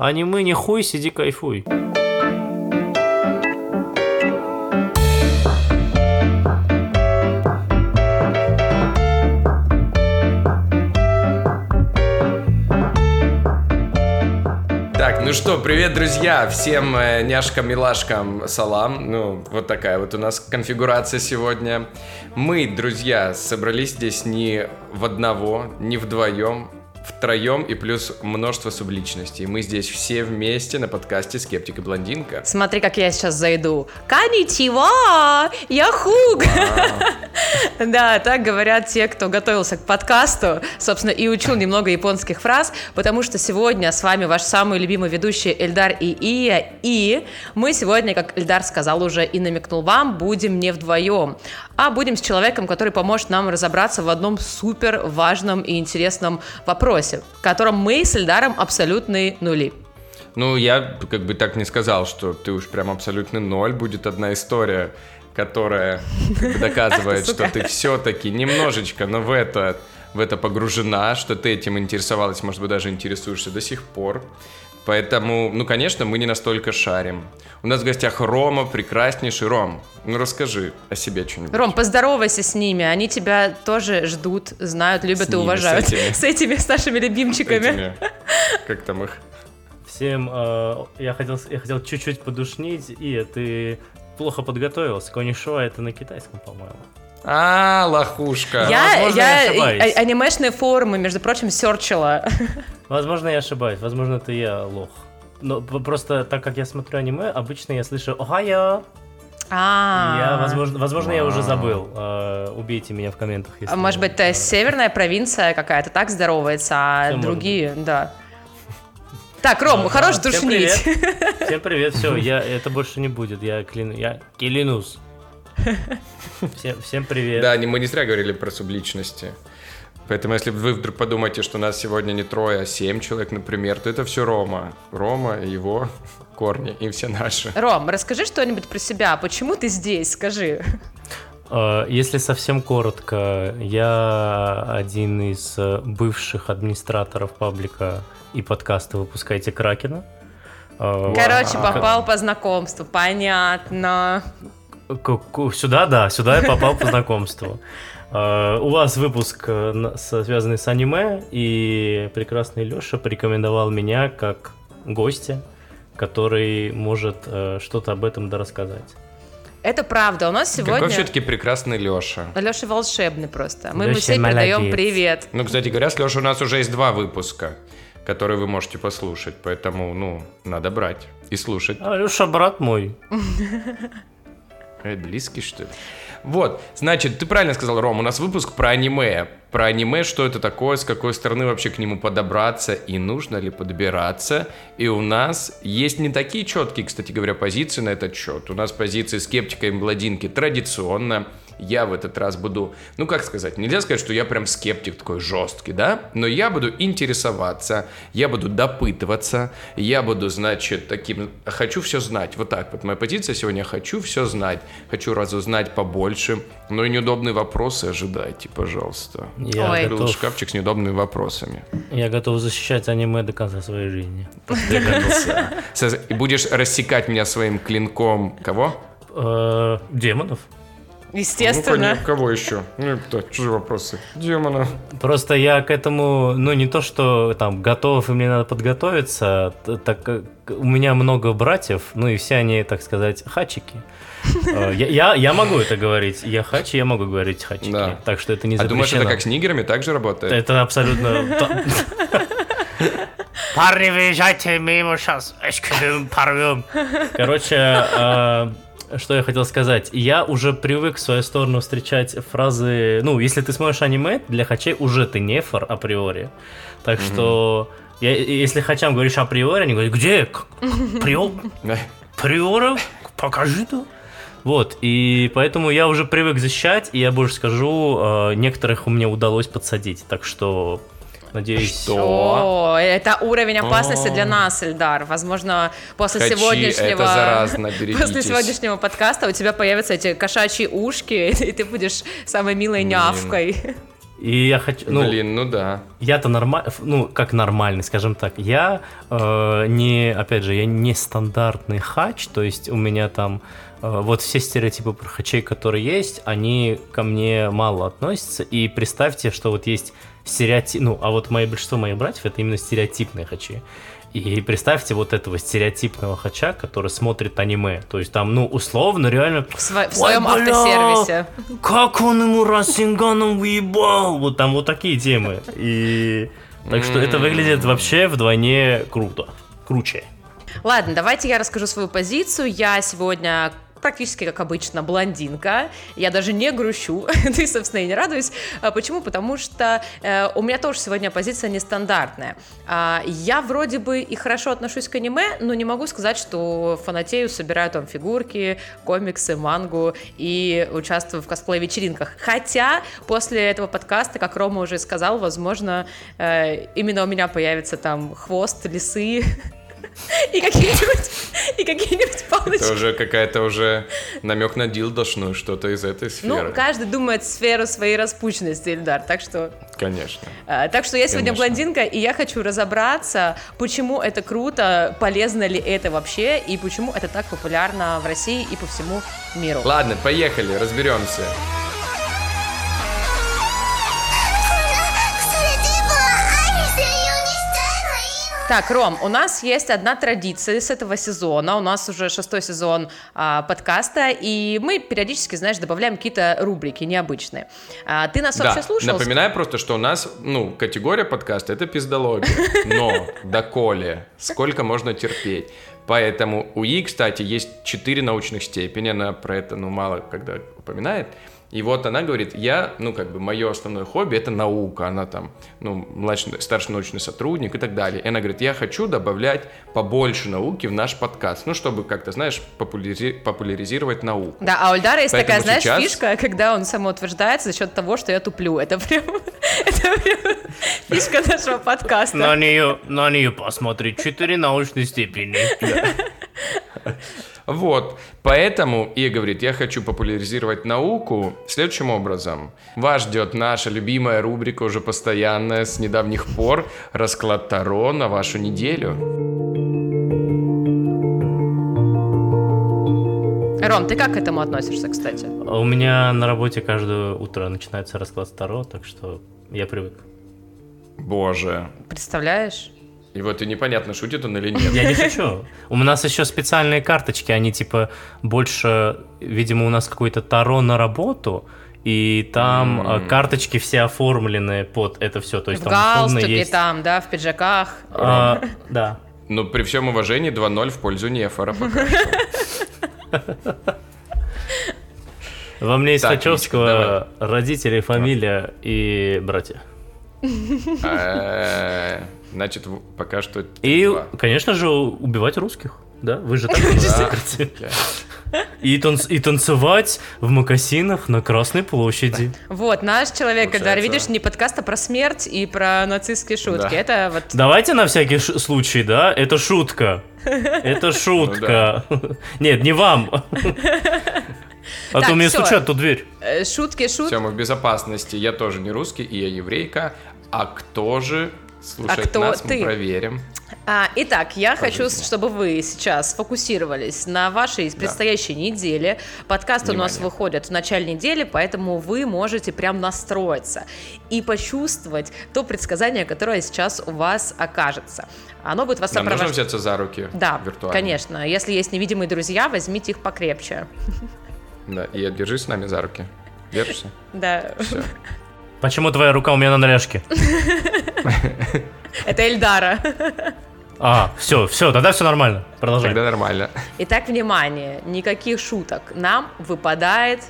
Аниме не хуй, сиди кайфуй. Так, ну что, привет, друзья, всем э, няшкам-милашкам салам. Ну, вот такая вот у нас конфигурация сегодня. Мы, друзья, собрались здесь не в одного, не вдвоем, втроем и плюс множество субличностей. Мы здесь все вместе на подкасте «Скептик и блондинка». Смотри, как я сейчас зайду. Коничева! Я Хуг! Да, так говорят те, кто готовился к подкасту, собственно, и учил немного японских фраз, потому что сегодня с вами ваш самый любимый ведущий Эльдар и Ия, и мы сегодня, как Эльдар сказал уже и намекнул вам, будем не вдвоем, а будем с человеком, который поможет нам разобраться в одном супер важном и интересном вопросе, в котором мы с Эльдаром абсолютные нули. Ну, я как бы так не сказал, что ты уж прям абсолютный ноль. Будет одна история, которая доказывает, что ты все-таки немножечко, но в это, в это погружена, что ты этим интересовалась, может быть, даже интересуешься до сих пор. Поэтому, ну, конечно, мы не настолько шарим. У нас в гостях Рома, прекраснейший Ром. Ну, расскажи о себе что-нибудь. Ром, поздоровайся с ними, они тебя тоже ждут, знают, любят С и ними, уважают. с этими. С этими, с нашими любимчиками. Этими, как там их? Всем, э, я хотел, я хотел чуть-чуть подушнить, и ты плохо подготовился. Конишуа это на китайском, по-моему. А, лохушка. Я, возможно, я я ошибаюсь. а- анимешные форумы, между прочим, серчила. Возможно, я ошибаюсь, возможно, это я лох. Но просто так как я смотрю аниме, обычно я слышу «Охайо!» А, Я, возможно, возможно, я уже забыл. Э, убейте меня в комментах, если... А Может быть, это э, северная провинция какая-то так здоровается, а Всё может другие, да. Так, Ром, А, хорош всем душнить. привет. Всем привет, все, я, это больше не будет, я, клин, я клянусь. Всем, всем привет. Да, не- мы не зря говорили про субличности. Поэтому, если вы вдруг подумаете, что нас сегодня не трое, а семь человек, например, то это все Рома. Рома, его корни и все наши. Ром, расскажи что-нибудь про себя. Почему ты здесь? Скажи. Э, Если совсем коротко, я один из э, бывших администраторов паблика и подкаста «Выпускайте Кракена». Э, Короче, попал по знакомству. Понятно. Сюда, да, сюда я попал по знакомству. Э, У вас выпуск, э, связанный с аниме, и прекрасный Леша порекомендовал меня как гостя, который может э, что-то об этом дорассказать. Это правда. У нас Какой сегодня... все-таки прекрасный Леша. Леша волшебный просто. Мы ему Лёша все передаем привет. Ну, кстати говоря, с Лешей у нас уже есть два выпуска, которые вы можете послушать. Поэтому, ну, надо брать и слушать. А Леша брат мой. Э, близкий, что ли? Вот, значит, ты правильно сказал, Ром, у нас выпуск про аниме. Про аниме, что это такое, с какой стороны вообще к нему подобраться и нужно ли подбираться. И у нас есть не такие четкие, кстати говоря, позиции на этот счет. У нас позиции скептика и младинки традиционно. Я в этот раз буду, ну как сказать, нельзя сказать, что я прям скептик такой жесткий, да? Но я буду интересоваться, я буду допытываться, я буду, значит, таким, хочу все знать. Вот так вот моя позиция сегодня, хочу все знать, хочу разузнать побольше, но и неудобные вопросы ожидайте, пожалуйста. Я Ой. Готов, шкафчик с неудобными вопросами. я готов защищать аниме до конца своей жизни. И будешь рассекать меня своим клинком кого? Э, Демонов. Естественно. Ну, кого еще? Ну, кто? Чужие вопросы. Демона. Просто я к этому, ну не то, что там готов и мне надо подготовиться, так как у меня много братьев, ну и все они, так сказать, хачики. Э, Я, я, я могу это говорить, я хачи, я могу говорить хачики, Да. так что это не А думаешь, это запрещено. как с нигерами так же работает? Это абсолютно... Парни, выезжайте мимо сейчас, порвем. Короче, э, что я хотел сказать. Я уже привык в свою сторону встречать фразы... Ну, если ты смотришь аниме, для хачей уже ты нефор априори. Так что... Я, если хачам говоришь априори, они говорят, где? Приор? Приора? Покажи то. Вот, и поэтому я уже привык защищать, и я больше скажу, э, некоторых у меня удалось подсадить, так что надеюсь... Что? О, это уровень опасности О. для нас, Эльдар. Возможно, после Хачи, сегодняшнего... это заразно, После сегодняшнего подкаста у тебя появятся эти кошачьи ушки, и ты будешь самой милой Блин. нявкой. И я хочу, ну, Блин, ну да. я-то нормальный, ну, как нормальный, скажем так. Я э, не, опять же, я не стандартный хач, то есть у меня там э, вот все стереотипы про хачей, которые есть, они ко мне мало относятся. И представьте, что вот есть стереотип, ну, а вот мои большинство моих братьев это именно стереотипные хачи. И представьте вот этого стереотипного хача, который смотрит аниме. То есть там, ну, условно, реально... В, сво- в «Ой, своем бля, автосервисе. Как он ему Расинганом выебал? Вот там вот такие темы. И... Так что это выглядит вообще вдвойне круто. Круче. Ладно, давайте я расскажу свою позицию. Я сегодня практически как обычно блондинка. Я даже не грущу, и, собственно, и не радуюсь. А Почему? Потому что э, у меня тоже сегодня позиция нестандартная. А, я вроде бы и хорошо отношусь к аниме, но не могу сказать, что фанатею, собираю там фигурки, комиксы, мангу и участвую в косплей-вечеринках. Хотя после этого подкаста, как Рома уже сказал, возможно, э, именно у меня появится там хвост лисы и какие-нибудь и какие-нибудь палочки. Это уже какая-то уже намек на дилдошную, что-то из этой Ну, сферы. каждый думает сферу своей распущенности, Ильдар, так что... Конечно. э, так что я сегодня Конечно. блондинка, и я хочу разобраться, почему это круто, полезно ли это вообще, и почему это так популярно в России и по всему миру. Ладно, поехали, разберемся. Так, Ром, у нас есть одна традиция с этого сезона. У нас уже шестой сезон а, подкаста, и мы периодически, знаешь, добавляем какие-то рубрики необычные. А, ты нас вообще Да, слушал? напоминаю просто, что у нас, ну, категория подкаста — это пиздология. Но, доколе, сколько можно терпеть. Поэтому у И, кстати, есть четыре научных степени, она про это, ну, мало когда упоминает. И вот она говорит, я, ну, как бы, мое основное хобби — это наука. Она там, ну, младший, старший научный сотрудник и так далее. И она говорит, я хочу добавлять побольше науки в наш подкаст. Ну, чтобы как-то, знаешь, популяри- популяризировать науку. Да, а у Ильдара есть Поэтому такая, знаешь, сейчас- фишка, когда он самоутверждается за счет того, что я туплю. Это прям, это прям фишка нашего подкаста. На нее, на нее посмотри. Четыре научные степени. Вот, поэтому и говорит, я хочу популяризировать науку следующим образом. Вас ждет наша любимая рубрика, уже постоянная, с недавних пор, расклад Таро на вашу неделю. Ром, ты как к этому относишься, кстати? У меня на работе каждое утро начинается расклад Таро, так что я привык. Боже. Представляешь? И вот и непонятно, шутит он или нет. Я не шучу. У нас еще специальные карточки, они типа больше, видимо, у нас какой-то Таро на работу, и там э, карточки все оформлены под это все. То есть в там условно галстуке есть... там, да, в пиджаках. А, да. Но при всем уважении 2-0 в пользу Нефора пока что. Во мне из Хачевского родители, фамилия и братья. Значит, пока что... И, два. конечно же, убивать русских. Да, вы же так говорите. И, танц- и танцевать в макасинах на Красной площади. Вот, наш человек, Получается- видишь, не подкаст, а про смерть и про нацистские шутки. Да. Это вот... Давайте на всякий ш- случай, да? Это шутка. Это шутка. Нет, не вам. А Так, то мне стучат в ту дверь. э, Шутки, шутки. Все, мы в безопасности. Я тоже не русский, и я еврейка. А кто же слушает кто нас, ты? мы проверим. А, итак, я хочу, жизни. чтобы вы сейчас сфокусировались на вашей предстоящей неделе. Подкаст у нас Внимание. выходит в начале недели, поэтому вы можете прям настроиться и почувствовать то предсказание, которое сейчас у вас окажется. Оно будет вас сопровождать. взяться за руки Да, виртуально. конечно. Если есть невидимые друзья, возьмите их покрепче. Да, и держись с нами за руки. Держишься? Да, Все. Почему твоя рука у меня на наряжке? это Эльдара. А, все, все, тогда все нормально. Продолжай. Тогда нормально. Итак, внимание, никаких шуток. Нам выпадает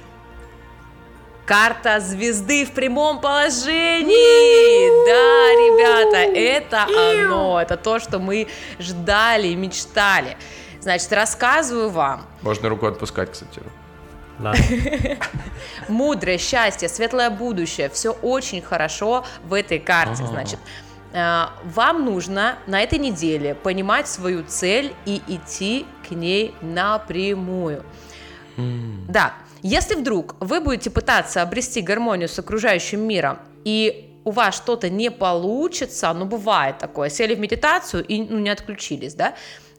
карта звезды в прямом положении. Да, ребята, это оно, это то, что мы ждали, мечтали. Значит, рассказываю вам. Можно руку отпускать, кстати. Да. Мудрое, счастье, светлое будущее. Все очень хорошо в этой карте. Значит, э, вам нужно на этой неделе понимать свою цель и идти к ней напрямую. Да, Если вдруг вы будете пытаться обрести гармонию с окружающим миром, и у вас что-то не получится, ну бывает такое, сели в медитацию и ну, не отключились, да,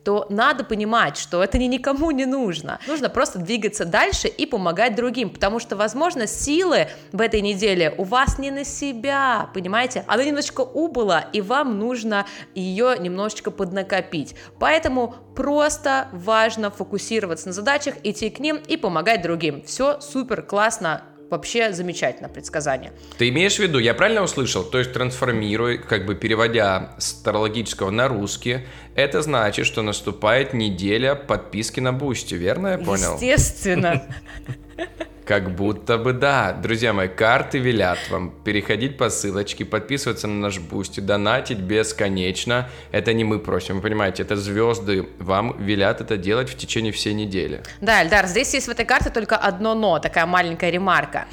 то надо понимать, что это ни никому не нужно. Нужно просто двигаться дальше и помогать другим, потому что, возможно, силы в этой неделе у вас не на себя, понимаете? Она немножечко убыла, и вам нужно ее немножечко поднакопить. Поэтому просто важно фокусироваться на задачах, идти к ним и помогать другим. Все супер, классно, Вообще замечательно предсказание. Ты имеешь в виду, я правильно услышал, то есть трансформируя, как бы переводя с тарологического на русский, это значит, что наступает неделя подписки на Boosty, верно я понял? Естественно. Как будто бы да. Друзья мои, карты велят вам переходить по ссылочке, подписываться на наш Boosty, донатить бесконечно. Это не мы просим, вы понимаете, это звезды вам велят это делать в течение всей недели. Да, Эльдар, здесь есть в этой карте только одно но, такая маленькая ремарка.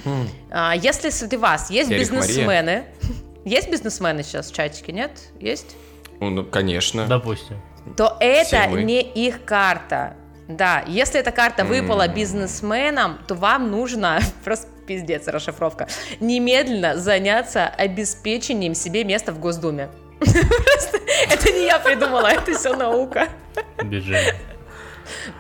А, Если среди вас есть Эрик бизнесмены, есть бизнесмены сейчас в чатике, нет? Есть? Ну, конечно. Допустим. то это не их карта. Да, если эта карта выпала бизнесменам, то вам нужно, просто пиздец, расшифровка, немедленно заняться обеспечением себе места в Госдуме. Просто Это не я придумала, это все наука. Бюджет.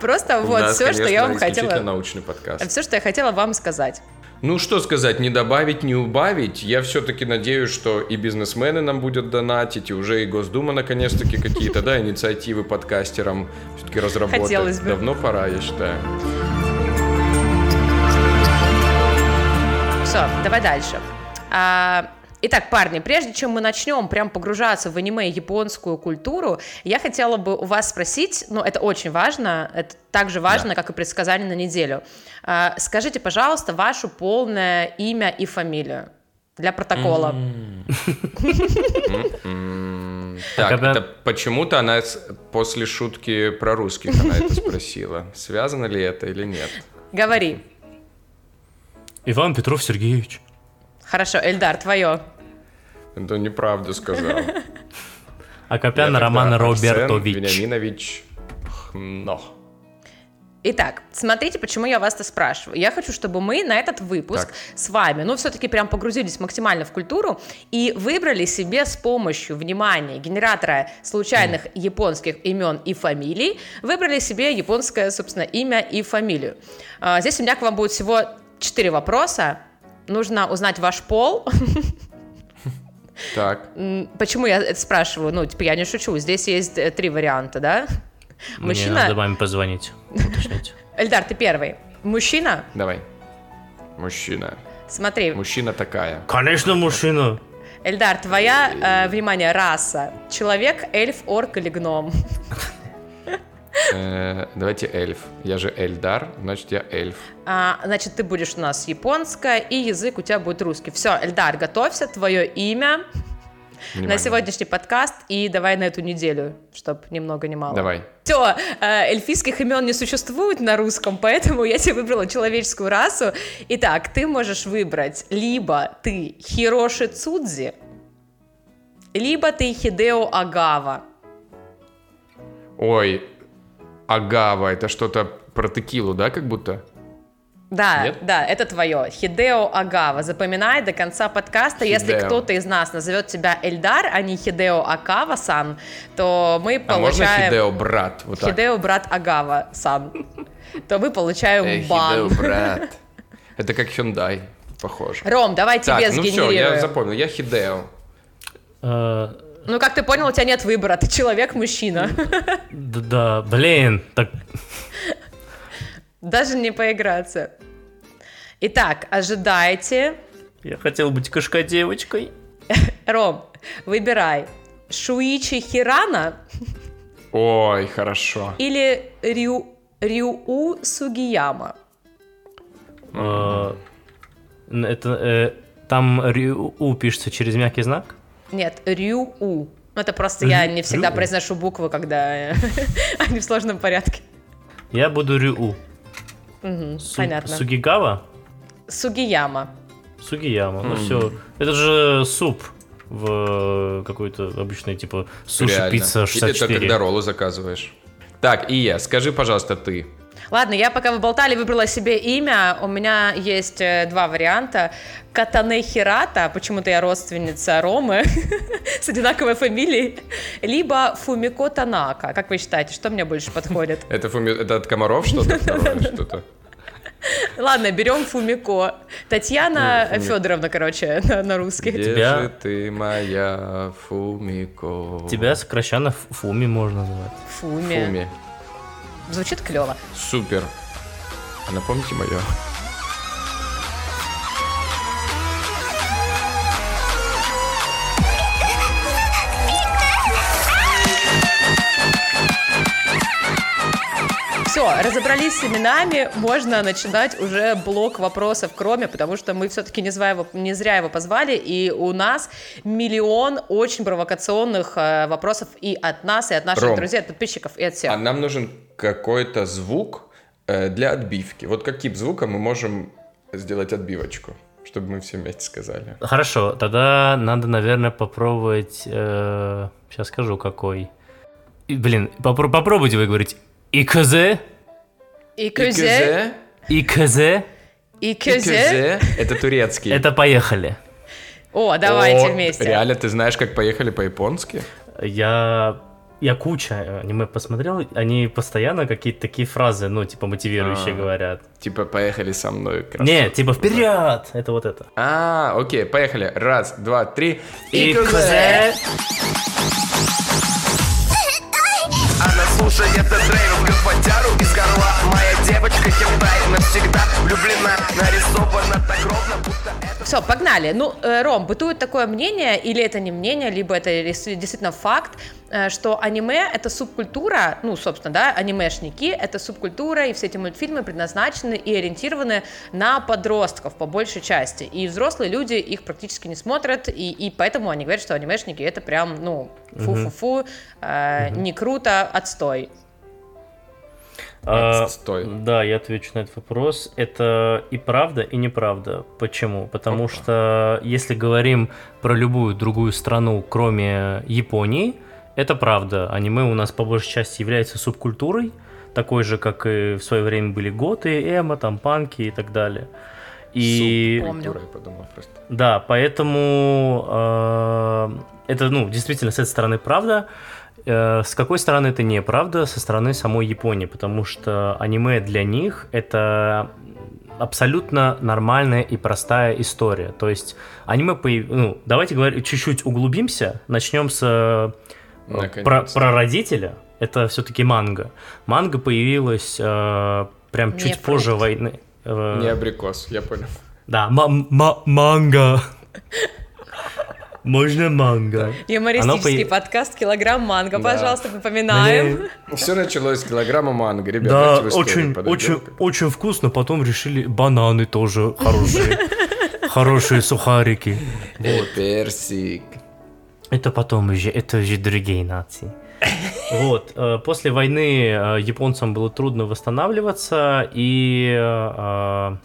Просто вот все, что я вам хотела... научный подкаст. Все, что я хотела вам сказать. Ну, что сказать, не добавить, не убавить. Я все-таки надеюсь, что и бизнесмены нам будут донатить, и уже и Госдума наконец-таки какие-то, да, инициативы подкастерам все-таки разработать. Хотелось бы. Давно пора, я считаю. Все, давай дальше. Итак, парни, прежде чем мы начнем прям погружаться в аниме и японскую культуру, я хотела бы у вас спросить, ну, это очень важно, это так же важно, Да. как и предсказание на неделю. А, Скажите, пожалуйста, ваше полное имя и фамилию для протокола. М, Так, когда- это почему-то она с- после шутки про русских она это спросила. Связано ли это или нет? Говори. Иван Петров Сергеевич. Хорошо, Эльдар, твое. Это неправду сказал. Акопян Я Роман Робертович. Вениаминович Хно. Итак, смотрите, почему я вас это спрашиваю. Я хочу, чтобы мы на этот выпуск Так. с вами, ну, все-таки прям погрузились максимально в культуру и выбрали себе с помощью, внимания, генератора случайных японских имен и фамилий, выбрали себе японское, собственно, имя и фамилию. А, Здесь у меня к вам будет всего четыре вопроса. Нужно узнать ваш пол. Так, Почему я это спрашиваю? Ну, типа, я не шучу. Здесь есть э, три варианта, да? Мне Мужчина... надо маме позвонить. уточнить. Эльдар, ты первый. Мужчина? давай. Мужчина. Смотри, Мужчина такая. Конечно, мужчина. Эльдар, твоя, э, внимание, раса. Человек, эльф, орк или гном? Э, Давайте эльф. Я же Эльдар, значит я эльф. А, значит, ты будешь у нас японская, и язык у тебя будет русский. Все, Эльдар, готовься, твое имя на Внимание. сегодняшний подкаст, и давай на эту неделю, чтобы ни много ни мало. Давай. Все, эльфийских имен не существует на русском, поэтому я тебе выбрала человеческую расу. Итак, ты можешь выбрать либо ты Хироши Цудзи, либо ты Хидео Агава. Ой, агава, это что-то про текилу, да, как будто? Да, Нет? да, это твое. Хидео Агава. Запоминай до конца подкаста. Если Хидео. кто-то из нас назовет тебя Эльдар, а не Хидео Акава-сан, то мы А можно получаем... Хидео брат? Вот так. Хидео брат Агава-сан. То мы получаем Эй, бан. Хидео брат. Это как Hyundai, похоже. Ром, давай тебе Так, ну все, сгенерируем. я запомнил. Я Хидео. Ну, как ты понял, у тебя нет выбора, ты человек-мужчина. Да, блин, так Даже не поиграться. Итак, ожидайте. я хотел быть кошка-девочкой. Ром, выбирай. Шуичи Хирана Ой, хорошо. или Рю... Рюу Сугияма? Э, Это э, там Рю пишется через мягкий знак. Нет, Рюу. Ну, это просто я не всегда произношу буквы, когда они в сложном порядке. Я буду Рю. Мгм, Су- Понятно. Сугигава? Сугияма. Сугияма. Ну все. Это же суп в э, какой-то обычной типа суши-пицца И Это 64. когда роллы заказываешь. Так, и я. Скажи, пожалуйста, ты. Ладно, я пока вы болтали, выбрала себе имя. У меня есть э, два варианта. Катане Хирата, почему-то я родственница Ромы с одинаковой фамилией, либо Фумико Танака. Как вы считаете, что мне больше подходит? Это, фуми... это от комаров что-то? Ладно, берем Фумико. Татьяна Ну, Фуми- Федоровна, короче, на, на русский. Где Тебя- же ты моя Фумико? Тебя сокращенно Фуми можно называть. Фуми. Фуми. Звучит клево. Супер. А напомните мое. Все, разобрались с именами, можно начинать уже блок вопросов кроме, потому что мы все-таки не, зря его- не зря его позвали, и у нас миллион очень провокационных э, вопросов и от нас, и от наших Ром. друзей, от подписчиков, и от всех. А нам нужен какой-то звук э, для отбивки. Вот каким звуком мы можем сделать отбивочку, чтобы мы все вместе сказали. Хорошо, тогда надо, наверное, попробовать... сейчас скажу, какой. И, блин, попро- попробуйте вы говорить ИКЗ, И көзе, ИКЗ, и көзе. Икезе — это турецкий. это поехали. О, давайте О, вместе. Реально, ты знаешь, как поехали по-японски? Я... Я куча аниме посмотрел, они постоянно какие-то такие фразы, ну, типа, мотивирующие А. говорят. Типа, поехали со мной. красотка. Не, типа, вперед! Это вот это. А, окей, поехали. Раз, два, три. ИКЗ! Она слушает девочка хентай навсегда влюблена Нарисована так ровно, будто это Все, погнали. Ну, э, Ром, бытует такое мнение, или это не мнение, либо это действительно факт, э, что аниме — это субкультура, ну, собственно, да, анимешники — это субкультура, и все эти мультфильмы предназначены и ориентированы на подростков по большей части. И взрослые люди их практически не смотрят, и, и поэтому они говорят, что анимешники — это прям, ну, фу-фу-фу, э, не круто, отстой. А. Да, я отвечу на этот вопрос. Это и правда, и неправда. Почему? Потому Опа. что если говорим про любую другую страну, кроме Японии, это правда. Аниме у нас по большей части является субкультурой, такой же, как и в свое время были готы, эмо, там, панки и так далее. И Субкультура, я подумал просто. да, поэтому э, это, ну, действительно, с этой стороны правда. Э, с какой стороны это неправда? Со стороны самой Японии, потому что аниме для них это абсолютно нормальная и простая история. То есть аниме, появ- ну, давайте говорить, чуть-чуть углубимся, начнем с э, про, про родителя. Это все-таки манга. Манга появилась э, прям Не чуть фрукт. позже войны. Э, Не абрикос, я понял. да, ма- ма- манга. Можно манга. Юмористический по- подкаст «Килограмм манго». Да. Пожалуйста, напоминаем. Все началось с килограмма манго, ребят. Да, очень, очень, очень вкусно. Потом решили бананы тоже хорошие. Хорошие сухарики. Э, Персик. Это потом уже, это уже другие нации. Вот, э, после войны э, японцам было трудно восстанавливаться, и э,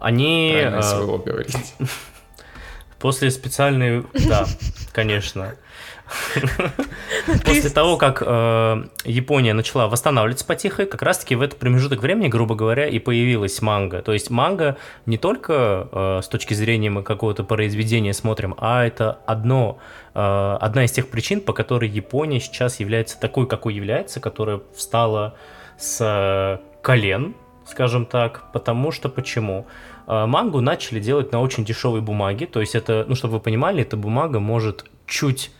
они Правильно СВО говорить. После специальной... Да, конечно. После того, как э, Япония начала восстанавливаться потихо, как раз-таки в этот промежуток времени, грубо говоря, и появилась манга. То есть манга не только э, с точки зрения мы какого-то произведения смотрим, а это одно, э, одна из тех причин, по которой Япония сейчас является такой, какой является, которая встала с колен, скажем так, потому что почему? Э, Мангу начали делать на очень дешевой бумаге, то есть это, ну, чтобы вы понимали, эта бумага может чуть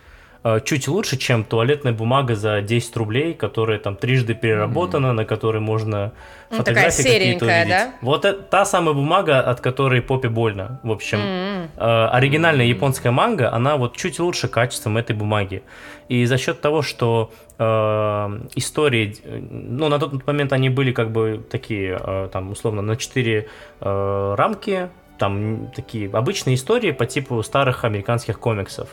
чуть лучше, чем туалетная бумага за 10 рублей, которая там трижды переработана, на которой можно Ну, фотографии какие-то увидеть. да? Вот это та самая бумага, от которой попе больно. В общем, М-м. э, оригинальная японская манга, она вот чуть лучше качеством этой бумаги. И за счет того, что э, истории, э, ну, на тот момент они были как бы такие, э, там, условно, на 4 э, рамки, там такие обычные истории по типу старых американских комиксов.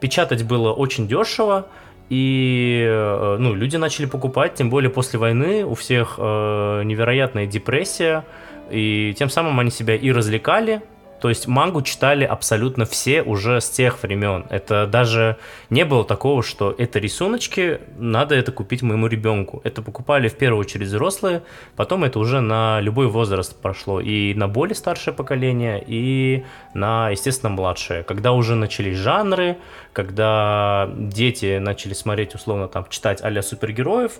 Печатать было очень дешево, и э, ну, люди начали покупать, тем более после войны у всех э, невероятная депрессия, и тем самым они себя и развлекали, То есть мангу читали абсолютно все уже с тех времен. Это даже не было такого, что это рисуночки, надо это купить моему ребенку. Это покупали в первую очередь взрослые, потом это уже на любой возраст прошло. И на более старшее поколение, и на, естественно, младшее. Когда уже начались жанры, когда дети начали смотреть, условно, там, читать а супергероев,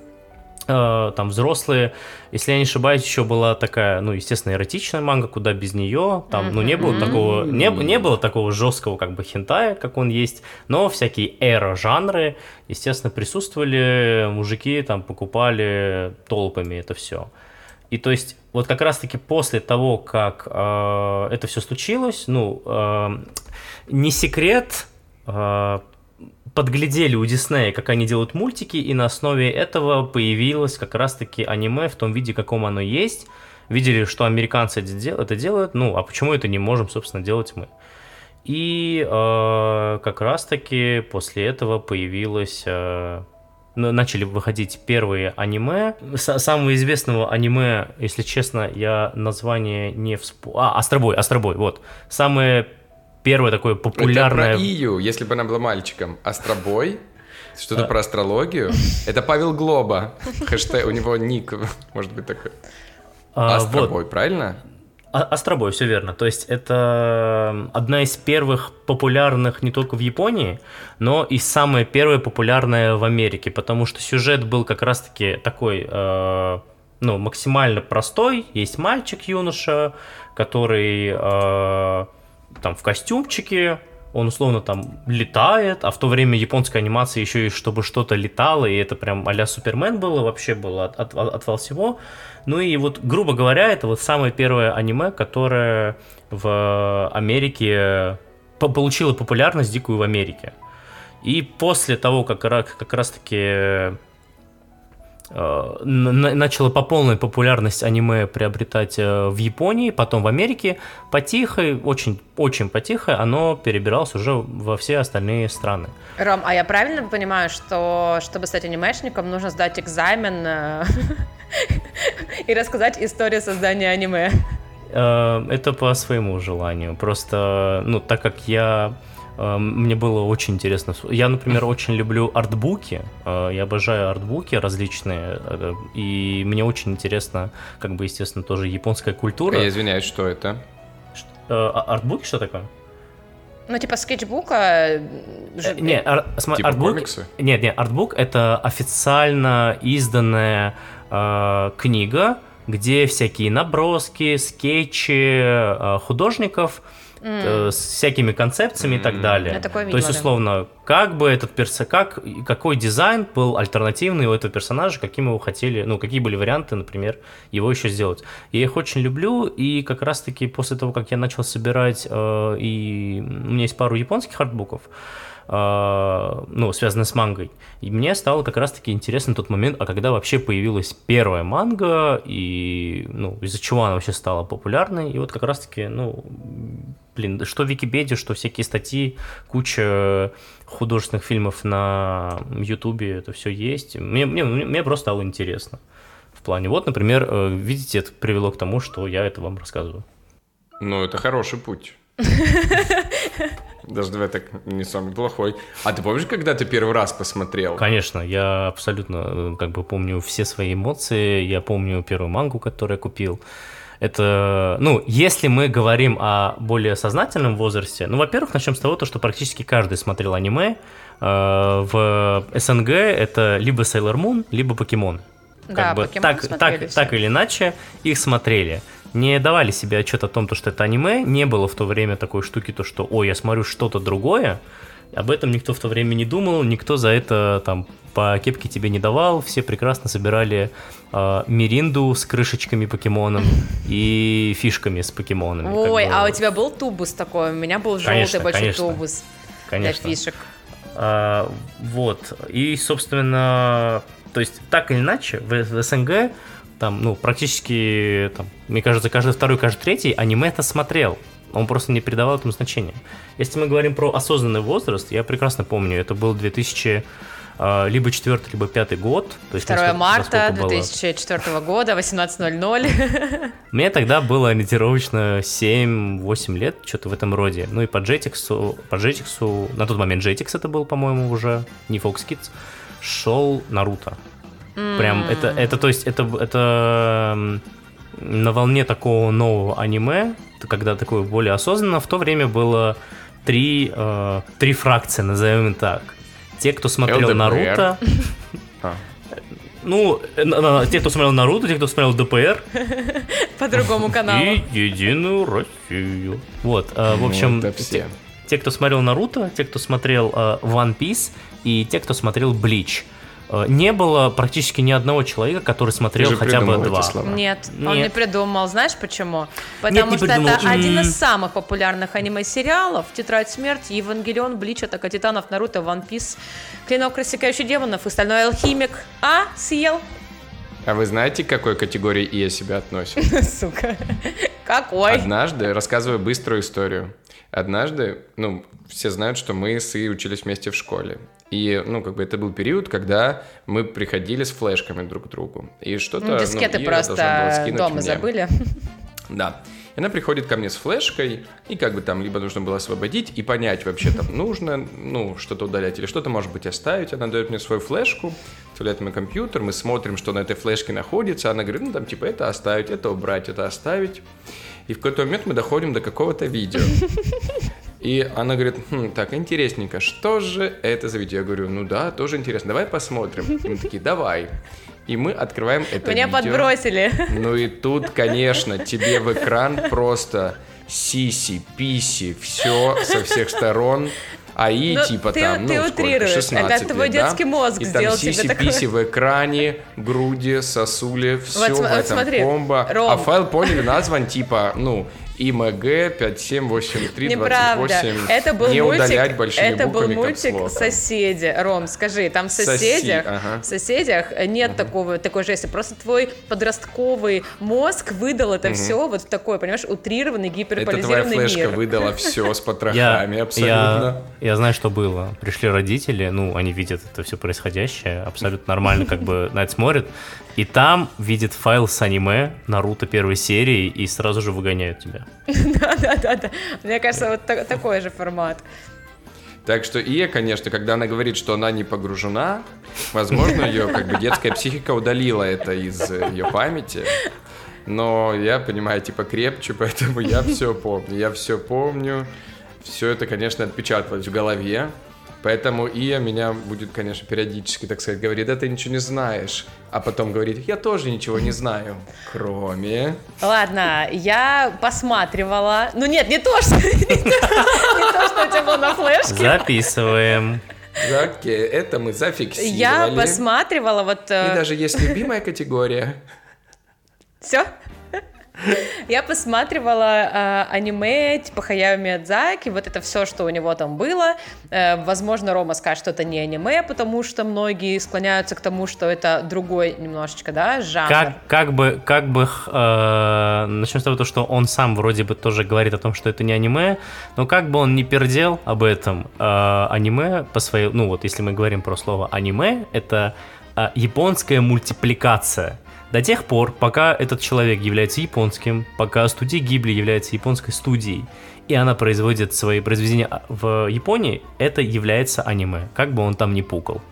там взрослые, если я не ошибаюсь, еще была такая, ну, естественно, эротичная манга, куда без нее, там, ну, не было такого, не, не было такого жесткого, как бы, хентая, как он есть, но всякие эро-жанры, естественно, присутствовали, мужики там покупали толпами это все. И то есть, вот как раз-таки после того, как э, это все случилось, ну, э, не секрет, э, подглядели у Диснея, как они делают мультики, и на основе этого появилось как раз-таки аниме в том виде, каком оно есть. Видели, что американцы это делают, ну, а почему это не можем, собственно, делать мы? И э, как раз-таки после этого появилось... Э, начали выходить первые аниме. С самого известного аниме, если честно, я название не вспомнил. А, Астробой, Астробой, вот. Самое первое такое популярное... Это про Ию, если бы она была мальчиком. Астробой, что-то про астрологию. Это Павел Глоба. Хэштег, у него ник, может быть, такой. А, Астробой, правильно? А, Астробой, все верно. То есть это одна из первых популярных не только в Японии, но и самая первая популярная в Америке, потому что сюжет был как раз-таки такой, э, ну, максимально простой. Есть мальчик-юноша, который э, там в костюмчике, он условно там летает, а в то время японская анимация еще и чтобы что-то летало, и это прям а Супермен было, вообще было от, от, отвал всего. Ну и вот, грубо говоря, это вот самое первое аниме, которое в Америке получило популярность дикую в Америке. И после того, как, как раз-таки Э, начало по полной популярность аниме приобретать э, в Японии, потом в Америке, потихо, очень, очень потихо оно перебиралось уже во все остальные страны. Ром, а я правильно понимаю, что чтобы стать анимешником, нужно сдать экзамен э, и рассказать историю создания аниме? Это по своему желанию. Просто, ну, так как я мне было очень интересно. Я, например, очень люблю артбуки. Э, я обожаю артбуки различные. Э, и мне очень интересно, как бы, естественно, тоже японская культура. Я извиняюсь, что это? Э, а, артбуки что такое? Ну, типа скетчбука... Не, ар, типа артбук... Комиксы? Нет, нет, артбук — это официально изданная э, книга, где всякие наброски, скетчи э, художников — mm. с всякими концепциями mm. и так далее. Я такое видела, То есть, условно, как бы этот персонаж, как, какой дизайн был альтернативный у этого персонажа, каким его хотели, ну, какие были варианты, например, его еще сделать. Я их очень люблю, и как раз-таки после того, как я начал собирать, э, и у меня есть пару японских артбуков, э, ну, связанные с мангой. И мне стало как раз-таки интересен тот момент, а когда вообще появилась первая манга, и, ну, из-за чего она вообще стала популярной, и вот как раз-таки, ну, блин, что Википедия, что всякие статьи, куча художественных фильмов на Ютубе, это все есть. Мне, мне, мне просто стало интересно. В плане, вот, например, э, видите, это привело к тому, что я это вам рассказываю. Ну, это хороший путь. Даже давай так не самый плохой. А ты помнишь, когда ты первый раз посмотрел? Конечно, я абсолютно э, как бы помню все свои эмоции. Я помню первую мангу, которую я купил. Это, ну, если мы говорим о более сознательном возрасте, ну, во-первых, начнем с того, что практически каждый смотрел аниме. Э, в СНГ это либо Sailor Moon, либо Покемон. Как да, бы так, так, так или иначе их смотрели. Не давали себе отчет о том, что это аниме. Не было в то время такой штуки, то что, ой, я смотрю что-то другое. Об этом никто в то время не думал, никто за это там по кепке тебе не давал, все прекрасно собирали э, миринду с крышечками покемоном и фишками с покемонами. Ой, как бы. а у тебя был тубус такой? У меня был желтый большой конечно. тубус конечно. для фишек. А, вот, и, собственно, то есть так или иначе в СНГ там, ну, практически, там, мне кажется, каждый второй, каждый третий аниме это смотрел. Он просто не придавал этому значения. Если мы говорим про осознанный возраст, я прекрасно помню, это был 2000 э, либо четвертый, либо пятый год. То есть 2 насколько- марта насколько было. 2004 года, 18.00. Мне тогда было ориентировочно 7-8 лет, что-то в этом роде. Ну и по Jetix, по Jetix, на тот момент Jetix это был, по-моему, уже, не Fox Kids, шел Наруто. Прям это, это, то есть, это, это на волне такого нового аниме, когда такое более осознанно, в то время было три, э, три фракции, назовем так. Те, кто смотрел ЛДПР. Наруто, А. ну, э, те, кто смотрел Наруто, те, кто смотрел ДПР, По другому каналу. и Единую Россию. Вот, э, в Ну, общем, это все. те, те, кто смотрел Наруто, те, кто смотрел э, One Piece и те, кто смотрел Блич. Не было практически ни одного человека, который смотрел хотя бы два. слова. Нет, он Нет. не придумал. Знаешь почему? Потому не что придумал. это один из самых популярных аниме-сериалов. Тетрадь смерти, Евангелион, Блич, Атака Титанов, Наруто, Ван Пис, Клинок рассекающий демонов и Стальной Алхимик. А, съел? А вы знаете, к какой категории я себя относит? Сука. Какой? Однажды, рассказываю быструю историю. Однажды, ну, все знают, что мы с Ией учились вместе в школе. И, ну, как бы это был период, когда мы приходили с флешками друг к другу. И что-то... Ну, дискеты была просто дома мне. забыли. Да. И она приходит ко мне с флешкой, и как бы там либо нужно было освободить и понять, вообще там нужно, ну, что-то удалять или что-то, может быть, оставить. Она дает мне свою флешку, вставляет мой компьютер, мы смотрим, что на этой флешке находится. Она говорит, ну, там, типа, это оставить, это убрать, это оставить. И в какой-то момент мы доходим до какого-то видео. И она говорит, «Хм, так, интересненько, что же это за видео? Я говорю, ну да, тоже интересно, давай посмотрим. И мы такие, давай. И мы открываем это Меня видео. подбросили. Ну и тут, конечно, тебе в экран просто сиси, писи, все со всех сторон. А и Ну, типа ты- там, ты ну, сколько, утрируешь. 16 Это твой лет, да? детский мозг И сделал там тебе такое. писи в экране, груди, сосули, все Вот в вот этом смотри, комбо. Ром. А файл поняли, назван типа, ну, ИМГ 5783 Неправда. 28. Это был Не мультик. удалять большими это был мультик соседи. Ром, скажи, там в Соси, соседях, ага. в соседях нет такого такой жести. Просто твой подростковый мозг выдал это все вот в такой, понимаешь, утрированный, Это твоя гиперполизированный флешка мир. выдала все с потрохами, абсолютно. я, я знаю, что было. Пришли родители, ну, они видят это все происходящее, абсолютно нормально как бы на это смотрят. И там видят файл с аниме Наруто первой серии и сразу же выгоняют тебя. Да-да-да. Мне кажется, вот та- такой же формат. Так что Ия, конечно, когда она говорит, что она не погружена, возможно, ее как бы детская психика удалила это из ее памяти. Но я, понимаю, типа крепче, поэтому я все помню. Я все помню. Все это, конечно, отпечаталось в голове. Поэтому Ия меня будет, конечно, периодически, так сказать, говорит, да ты ничего не знаешь. А потом говорит, я тоже ничего не знаю. Кроме... Ладно, я посматривала. Ну нет, не то, что, не то, что у тебя было на флешке. Записываем. Окей, это мы Я зафиксировали. посматривала вот... э, И даже есть любимая категория. Все? Я посматривала э, аниме типа Хаяо Миядзаки, вот это все, что у него там было. Э, возможно, Рома скажет, что это не аниме, потому что многие склоняются к тому, что это другой немножечко, да, жанр. Как, как бы, как бы, э, начнем с того, что он сам вроде бы тоже говорит о том, что это не аниме, но как бы он не пердел об этом, э, аниме по своей, ну вот, если мы говорим про слово аниме, это э, японская мультипликация. До тех пор, пока этот человек является японским, пока студия Гибли является японской студией, и она производит свои произведения в Японии, это является аниме, как бы он там ни пукал.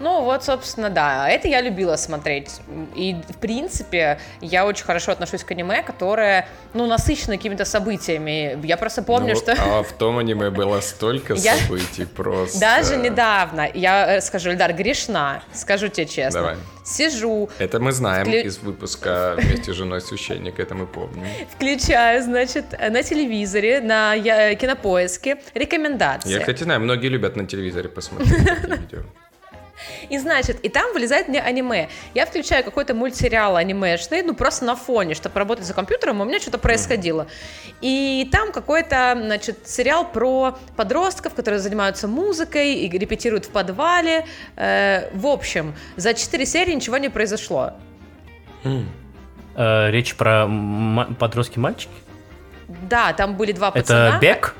Ну вот, собственно, да, это я любила смотреть. И, в принципе, я очень хорошо отношусь к аниме, которое, ну, насыщено какими-то событиями. Я просто помню, Ну, что... А в том аниме было столько событий просто. Даже недавно, я э, скажу, Эльдар, грешна, скажу тебе честно. Давай. Сижу, Это мы знаем Вклю- из выпуска вместе с женой священник, это мы помним. включаю, значит, на телевизоре, на я- кинопоиске рекомендации. Я, кстати, знаю, многие любят на телевизоре посмотреть такие видео. И значит, и там вылезает мне аниме. Я включаю какой-то мультсериал анимешный, ну просто на фоне, чтобы работать за компьютером, у меня что-то происходило. И там какой-то, значит, сериал про подростков, которые занимаются музыкой и репетируют в подвале. Э, в общем, за 4 серии ничего не произошло. Э, речь про подростки-мальчики? Да, там были два пацана. Это Бек?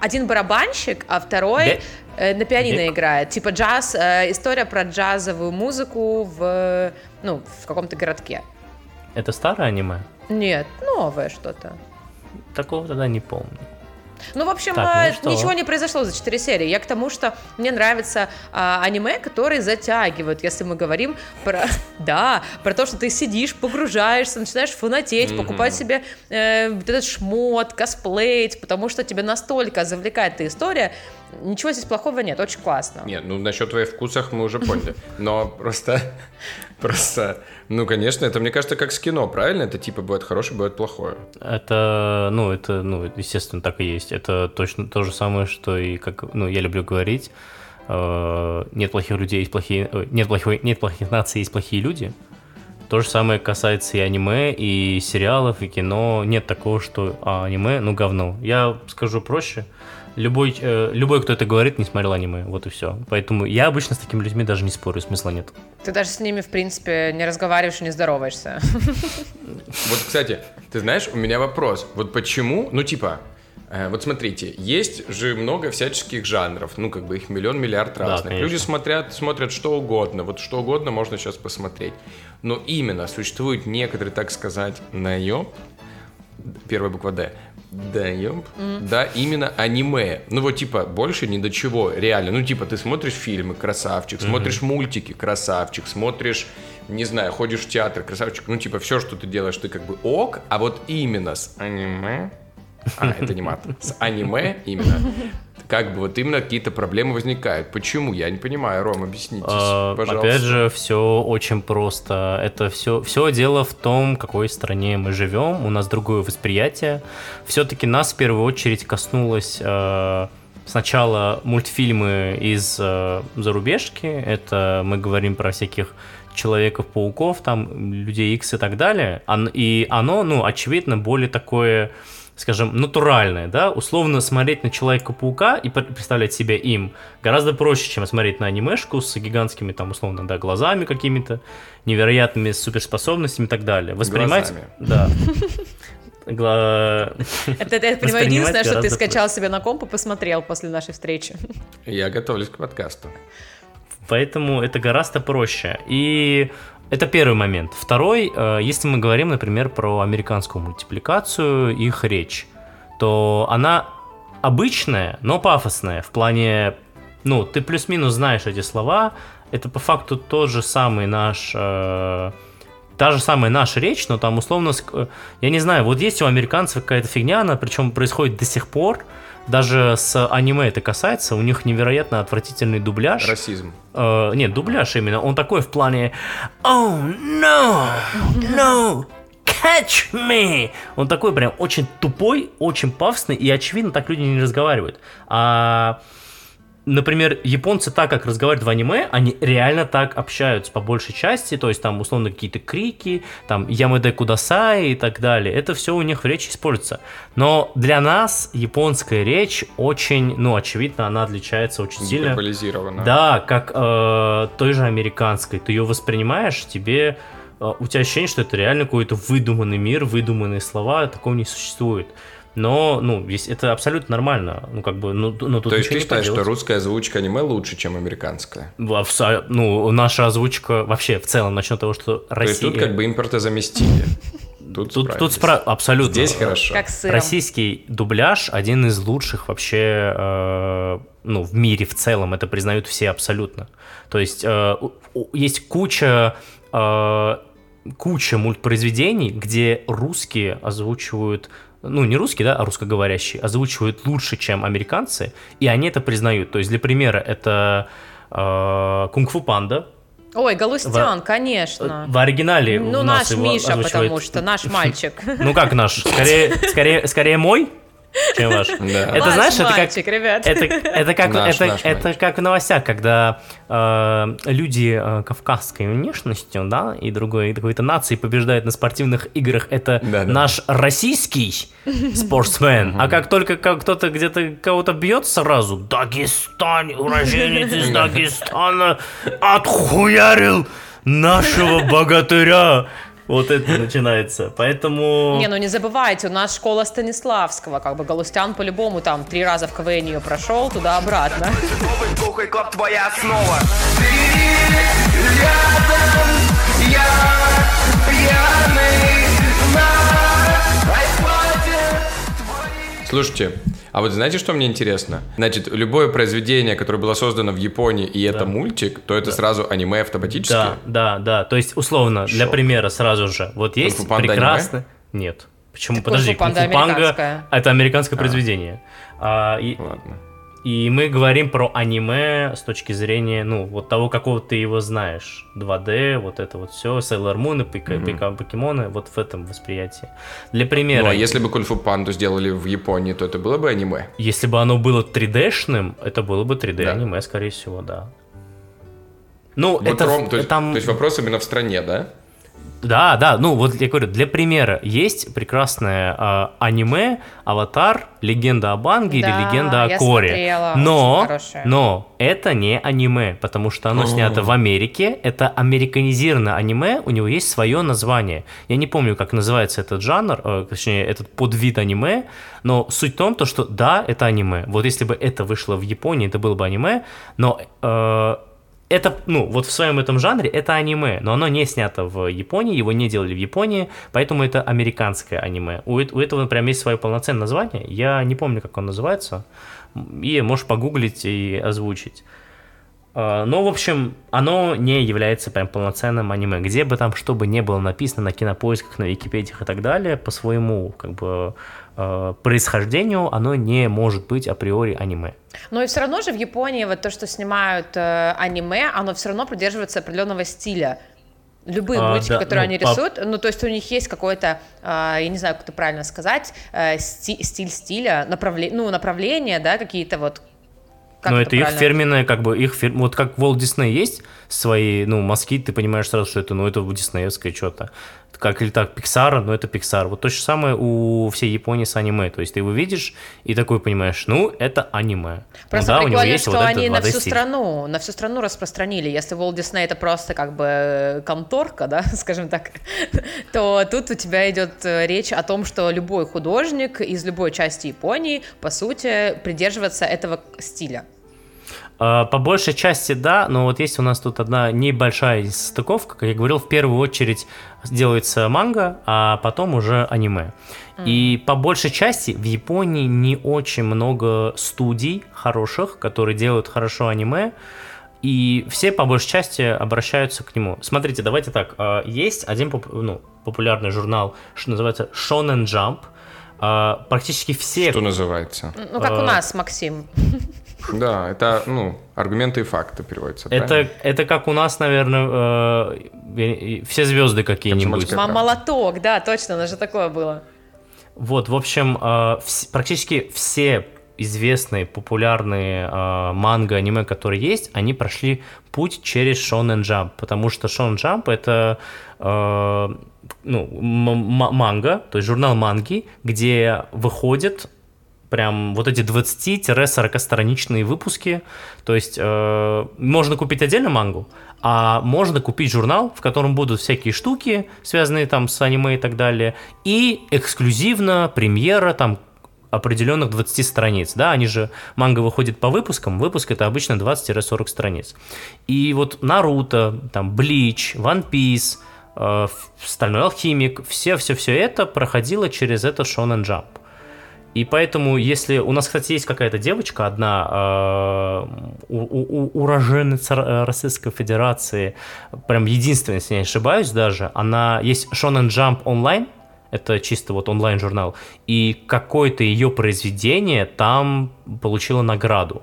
Один барабанщик, а второй Бе- э, на пианино Век. играет. Типа джаз, э, история про джазовую музыку в, ну, в каком-то городке. Это старое аниме? Нет, новое что-то. Такого тогда не помню. Ну, в общем, Так, ну э, что? ничего не произошло за 4 серии. Я к тому, что мне нравятся а, аниме, которые затягивают, если мы говорим про... Да, про то, что ты сидишь, погружаешься, начинаешь фанатеть, покупать себе э, вот этот шмот, косплеить, потому что тебя настолько завлекает эта история. Ничего здесь плохого нет, очень классно. Нет, ну насчет твоих вкусах мы уже поняли. Но просто, просто, ну, конечно, это, мне кажется, как с кино, правильно? Это типа бывает хорошее, бывает плохое. Это, ну, это, ну, естественно, так и есть. Это точно то же самое, что и как, ну, я люблю говорить. э, Нет плохих людей, есть плохие, нет плохих, нет плохих наций, есть плохие люди. То же самое касается и аниме, и сериалов, и кино. Нет такого, что а, аниме, ну, говно. Я скажу проще. Любой, э, любой, кто это говорит, не смотрел аниме. Вот и все. Поэтому я обычно с такими людьми даже не спорю, смысла нет. Ты даже с ними, в принципе, не разговариваешь и не здороваешься. Вот, кстати, ты знаешь, у меня вопрос. Вот почему, ну, типа, вот смотрите, есть же много всяческих жанров, ну, как бы их миллион, миллиард Да, разных. конечно. Люди смотрят, смотрят что угодно, вот что угодно можно сейчас посмотреть. Но именно существует некоторый, так сказать, наеб, первая буква «Д», Даёб, да, именно аниме. Ну вот типа больше ни до чего, реально. Ну типа ты смотришь фильмы, красавчик, смотришь мультики, красавчик, смотришь, не знаю, ходишь в театр, красавчик. Ну типа все, что ты делаешь, ты как бы ок, а вот именно с аниме, а это не мат, с аниме именно, как бы вот именно какие-то проблемы возникают. Почему? Я не понимаю, Ром, объяснитесь, А, пожалуйста. Опять же, все очень просто. Это все, все дело в том, в какой стране мы живем. У нас другое восприятие. Все-таки нас в первую очередь коснулось э, сначала мультфильмы из э, зарубежки. Это мы говорим про всяких Человеков-пауков, там, Людей Икс и так далее. И оно, ну, очевидно, более такое скажем, натуральное, да, условно смотреть на Человека-паука и пр- представлять себя им гораздо проще, чем смотреть на анимешку с гигантскими, там, условно, да, глазами какими-то, невероятными суперспособностями и так далее. Воспринимать... Глазами. Да. Гла- Это, это, понимаю, единственное, что ты скачал себе на комп и посмотрел после нашей встречи. Я готовлюсь к подкасту. Поэтому это гораздо проще. И это первый момент. Второй, э, если мы говорим, например, про американскую мультипликацию, их речь, то она обычная, но пафосная. В плане, ну, ты плюс-минус знаешь эти слова. Это по факту тот же самый наш... э, Та же самая наша речь, но там условно, я не знаю, вот есть у американцев какая-то фигня, она причем происходит до сих пор, даже с аниме это касается, у них невероятно отвратительный дубляж. Расизм. Э, нет, дубляж именно. Он такой в плане Oh no, no, catch me. Он такой прям очень тупой, очень пафосный, и очевидно так люди не разговаривают. А Например, японцы так, как разговаривают в аниме, они реально так общаются по большей части, то есть там условно какие-то крики, там ямэдэ кудасай и так далее, это все у них в речи используется. Но для нас японская речь очень, ну, очевидно, она отличается очень сильно. Да, как э, той же американской. Ты ее воспринимаешь, тебе э, у тебя ощущение, что это реально какой-то выдуманный мир, выдуманные слова, такого не существует. Но, ну, есть, это абсолютно нормально. Ну, как бы, ну, ну тут То есть ты считаешь, что поделать. русская озвучка аниме лучше, чем американская? Вса- Ну, наша озвучка вообще в целом, начнем с того, что То Россия... есть тут как бы импортозаместили. Тут, Тут, тут справились. спра- абсолютно. Здесь хорошо. Как сыром. Российский дубляж один из лучших вообще, э, ну, в мире в целом, это признают все абсолютно. То есть э, есть куча, э, куча мультпроизведений, где русские озвучивают, ну, не русские, да, а русскоговорящие, озвучивают лучше, чем американцы, и они это признают. То есть, для примера, это э, Кунг-фу Панда, Ой, Галустян, Во- конечно. в оригинале Ну, у нас наш его Миша, озвучивает- потому что наш мальчик. Ну как наш? Скорее, скорее, скорее мой, чем ваш. Да. Это Ваш знаешь, это как ребят. это, это как Наш, это, наш это как в новостях, когда э, люди э, кавказской внешностью, да, и другой какой-то нации побеждают на спортивных играх, это наш российский спортсмен. А как только как кто-то где-то кого-то бьет сразу, Дагестан, уроженец из Дагестана, отхуярил нашего богатыря. Вот это начинается. Поэтому... Не, ну не забывайте, у нас школа Станиславского, как бы Галустян по-любому там три раза в КВН ее прошел, туда-обратно. Твоя основа Ты рядом, я пьяный на айпаде Слушайте, а вот знаете, что мне интересно? Значит, любое произведение, которое было создано в Японии, и это мультик, то это сразу аниме автоматически? Да, да, да. То есть, условно, для Шок. примера сразу же. Вот есть панда прекрасный... Нет. Почему? Так Подожди, панда американская. это американское произведение. А, и, Ладно. И мы говорим про аниме с точки зрения, ну, вот того, какого ты его знаешь. 2D, вот это вот все, Sailor Moon и пика- пика- покемоны, вот в этом восприятии. Для примера, Ну, а если бы Кунг-фу панду сделали в Японии, то это было бы аниме? если бы оно было 3D-шным, это было бы 3D Да. аниме, скорее всего, да. Ну, Вот, это Ром, то, есть, там... то есть вопрос именно в стране, да? Да, да, ну вот я говорю, для примера есть прекрасное а, аниме «Аватар. Легенда об Анге» Да, или «Легенда о Коре». смотрела, но, но это не аниме, потому что оно снято в Америке, это американизированное аниме, у него есть свое название. Я не помню, как называется этот жанр, э, точнее, этот подвид аниме, но суть в том, то, что да, это аниме. Вот если бы это вышло в Японии, это было бы аниме, но э, это, ну, вот в своем этом жанре это аниме, но оно не снято в Японии, его не делали в Японии, поэтому это американское аниме. У, у этого прям есть свое полноценное название, я не помню, как он называется, и можешь погуглить и озвучить. А, Ну, в общем, оно не является прям полноценным аниме. Где бы там что бы не было написано на кинопоисках, на Википедиях и так далее, по своему как бы э, происхождению оно не может быть априори аниме. Но и все равно же в Японии вот то, что снимают э, аниме, оно все равно придерживается определенного стиля. Любые А, мультики, да, которые ну, они по- рисуют, ну то есть у них есть какой-то, э, я не знаю, как это правильно сказать, э, сти- стиль стиля, направление, ну направления, да, какие-то вот. как Но это их правильно? фирменное, как бы их фир... вот как Walt Disney есть свои, ну, мазки, ты понимаешь сразу, что это, ну, это диснеевское что-то. Как или так, Pixar, ну, это Pixar. Вот то же самое у всей Японии с аниме. То есть ты его видишь и такой понимаешь, ну, это аниме. Просто ну, да, прикольно, что вот они на 2D всю стиль. страну, на всю страну распространили. Если Walt Disney это просто как бы э, конторка, да, скажем так, то тут у тебя идет э, речь о том, что любой художник из любой части Японии, по сути, придерживается этого стиля. А, По большей части да, но вот есть у нас тут одна небольшая стыковка. Как я говорил, в первую очередь делается манга, а потом уже аниме. И по большей части в Японии не очень много студий хороших, которые делают хорошо аниме. И все по большей части обращаются к нему. Смотрите, давайте так. а, Есть один поп- ну, популярный журнал, что называется Shonen Jump. А, Практически все Что называется? Ну, как у Э, нас, Максим. Да, это, ну, аргументы и факты переводятся. Это, правильно? это как у нас, наверное, э, все звезды какие-нибудь. Комсомольская М- Молоток, да, точно, у нас же такое было. Вот, в общем, э, вс- практически все известные, популярные э, манго, аниме, которые есть, они прошли путь через Shonen Jump, потому что Shonen Jump это э, ну, м- м- манга, то есть журнал манги, где выходит прям вот эти 20-40 страничные выпуски. То есть э, можно купить отдельно мангу, а можно купить журнал, в котором будут всякие штуки, связанные там с аниме и так далее, и эксклюзивно премьера там определенных 20 страниц, да, они же, манга выходит по выпускам, выпуск это обычно 20-40 страниц. И вот Наруто, там, Блич, One Piece, э, Стальной Алхимик, все-все-все это проходило через это Shonen Jump. И поэтому, если у нас, кстати, есть какая-то девочка, одна э, у- у- у- уроженец Р- э, Российской Федерации, прям единственная, если не ошибаюсь даже, она есть Shonen Jump онлайн, это чисто вот онлайн-журнал, и какое-то ее произведение там получило награду.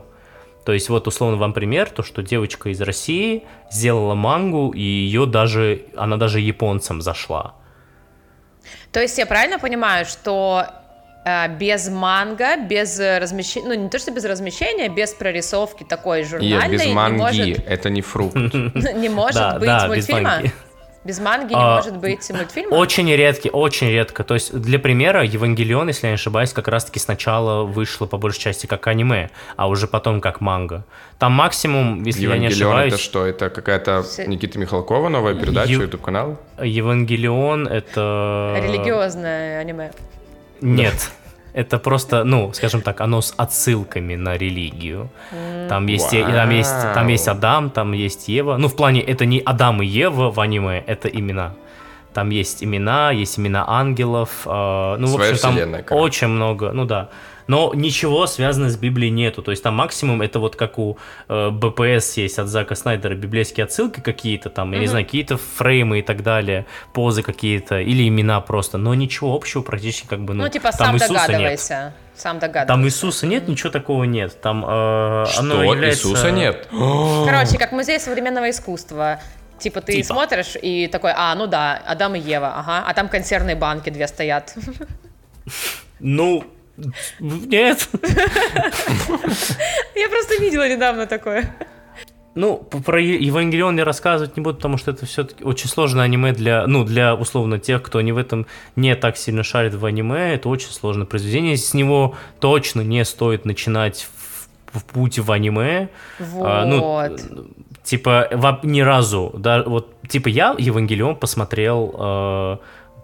То есть вот условно вам пример, то что девочка из России сделала мангу, и ее даже, она даже японцам зашла. То есть я правильно понимаю, что без манго, без э, размещения, ну не то что без размещения, без прорисовки такой Нет, журнальной без не манги, может, это не фрукт. не может быть без мультфильма? Без манги не А, может быть мультфильма? Очень редкий, очень редко. То есть, для примера, Евангелион, если я не ошибаюсь, как раз-таки сначала вышло по большей части как аниме, а уже потом как манга. Там максимум, если я не Евангелион ошибаюсь, это что? Это какая-то С- Никита Михалкова новая передача, Ю- YouTube канал? Евангелион это... Религиозное аниме. Нет. Это просто, ну, скажем так, оно с отсылками на религию. Там есть, и там есть, там есть Вау. Адам, там есть Ева. Ну, в плане, это не Адам и Ева в аниме, это имена. Там есть имена, есть имена ангелов. э, ну, в Своя общем, там короче. очень много, ну да. Но ничего связанного с Библией нету. То есть там максимум это вот как у э, БПС есть от Зака Снайдера библейские отсылки какие-то там, я не знаю, какие-то фреймы и так далее, позы какие-то или имена просто. Но ничего общего практически как бы, ну, Ну, типа, там сам Иисуса нет. догадывайся. Сам догадывайся. Там Иисуса нет, ничего такого нет. Там э, оно Что? является... Иисуса нет? Короче, как музей современного искусства. Типа ты Типа. смотришь и такой, а, ну да, Адам и Ева, ага, а там консервные банки две стоят. Ну, нет. Я просто видела недавно такое. Ну, про Евангелион я рассказывать не буду, потому что это все-таки очень сложное аниме для, ну, для, условно, тех, кто не в этом не так сильно шарит в аниме. Это очень сложное произведение. С него точно не стоит начинать в, в путь в аниме. А, ну, Вот. Типа, ни разу, да, вот, типа, я Евангелион посмотрел э,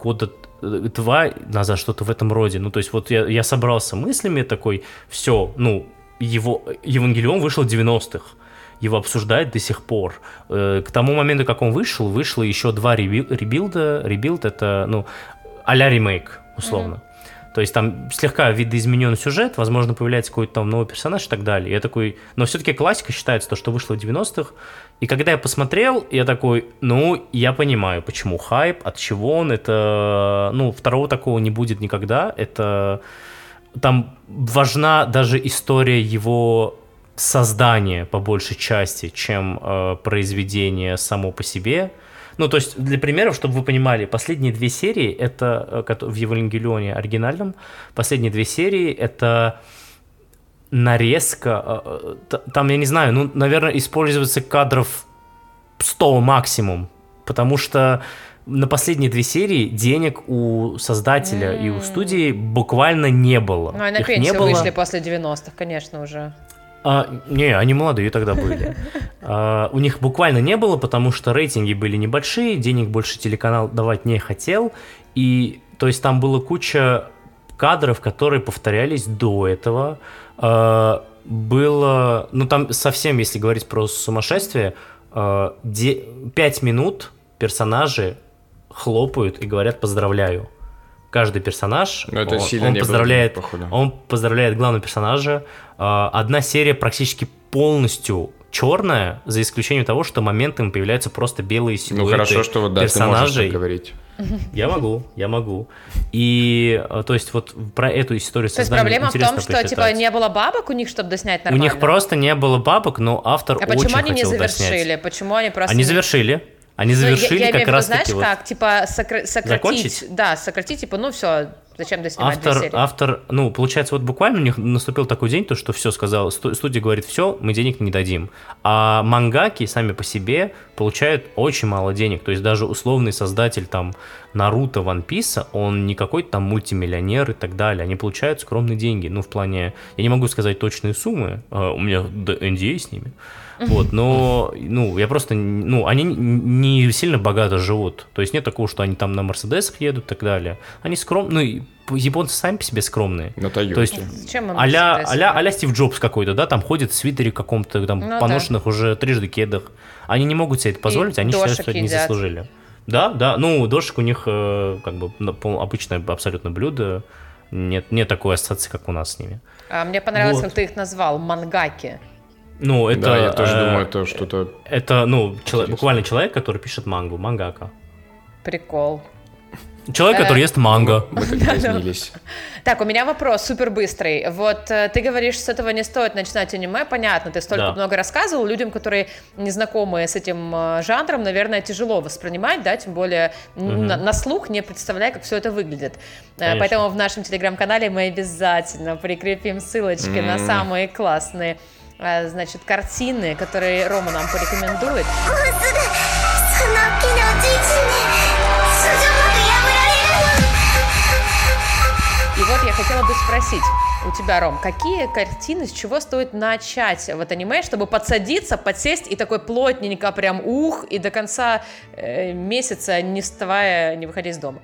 года э, два назад, что-то в этом роде. Ну, то есть, вот я, я собрался мыслями такой, все, ну, его, Евангелион вышел в 90-х. Его обсуждают до сих пор. Э, К тому моменту, как он вышел, вышло еще два rebui- rebuild а. Rebuild это, ну, а-ля ремейк, условно. То есть там слегка видоизменен сюжет, возможно, появляется какой-то там новый персонаж и так далее. Я такой, но все-таки классика считается то, что вышло в 90-х. И когда я посмотрел, я такой, ну, я понимаю, почему хайп, от чего он, это, ну, второго такого не будет никогда. Это там важна даже история его создания по большей части, чем э, произведение само по себе. Ну, то есть, для примеров, чтобы вы понимали, последние две серии, это э, в Евангелионе оригинальном, последние две серии, это нарезка, э, э, там, я не знаю, ну, наверное, используется кадров 100 максимум, потому что на последние две серии денег у создателя и у студии буквально не было. Ну, и на Их не пенсию было. вышли после 90-х, конечно, уже. А, не, они молодые тогда были. А, у них буквально не было, потому что рейтинги были небольшие, денег больше телеканал давать не хотел. И, то есть, там была куча кадров, которые повторялись до этого. А, было, ну, там совсем, если говорить про сумасшествие, а, минут персонажи хлопают и говорят «поздравляю». Каждый персонаж, Ну, это он, сильно он не было, поздравляет, походу. он поздравляет главного персонажа. А, Одна серия практически полностью черная, за исключением того, что моментами появляются просто белые Ну силуэты хорошо, что вот да, ты можешь так персонажей. говорить. Я могу, я могу. И, э, то есть, вот про эту историю То есть проблема в том, интересно что типа не было бабок у них, чтобы доснять У нормально. них просто не было бабок, но автор А очень почему они не хотел завершили? доснять. Почему они просто... Они завершили. Они Ну, я- завершили я, в как раз знаешь, таки вот... как, типа, сокра- сократить... Закончить? Да, сократить, типа, ну все, зачем доснимать две Автор, серии? автор, ну, получается, вот буквально у них наступил такой день, то, что все сказал, сту- студия говорит, все, мы денег не дадим. А мангаки сами по себе получают очень мало денег. То есть даже условный создатель там Наруто, Ван Писа, он не какой-то там мультимиллионер и так далее. Они получают скромные деньги. Ну, в плане, я не могу сказать точные суммы, а у меня NDA с ними. Вот, но, ну, я просто, ну, они не сильно богато живут. То есть нет такого, что они там на Мерседесах едут и так далее. Они скромные, ну, и японцы сами по себе скромные. На Тойоте. То есть Зачем им а-ля, а-ля, а-ля Стив Джобс какой-то, да, там ходит в свитере каком-то, там, Ну да. поношенных уже трижды кедах. Они не могут себе это позволить, они считают, дошек что это не заслужили. Да, да, ну, дошик у них э, как бы обычное абсолютно блюдо. Нет, нет такой ассоциации, как у нас с ними. А, мне понравилось, Вот. как ты их назвал, мангаки. Ну, это... да, я тоже э, думаю, это что-то... Это, ну, чело- Интересно. буквально человек, который пишет мангу, мангака. Прикол. Человек, Э, который ест манго. Мы так разнились. Так, у меня вопрос супер быстрый. Вот э, ты говоришь, с этого не стоит начинать аниме, понятно, ты столько Да. много рассказывал, людям, которые не знакомы с этим э, жанром, наверное, тяжело воспринимать, да, тем более на, на слух, не представляя, как все это выглядит. Э, Конечно. Поэтому в нашем телеграм-канале мы обязательно прикрепим ссылочки на самые классные, э, а, значит, картины, которые Рома нам порекомендует. И вот я хотела бы спросить у тебя, Ром, какие картины, с чего стоит начать вот аниме, чтобы подсадиться, подсесть и такой плотненько прям ух, и до конца э, месяца не вставая, не выходя из дома?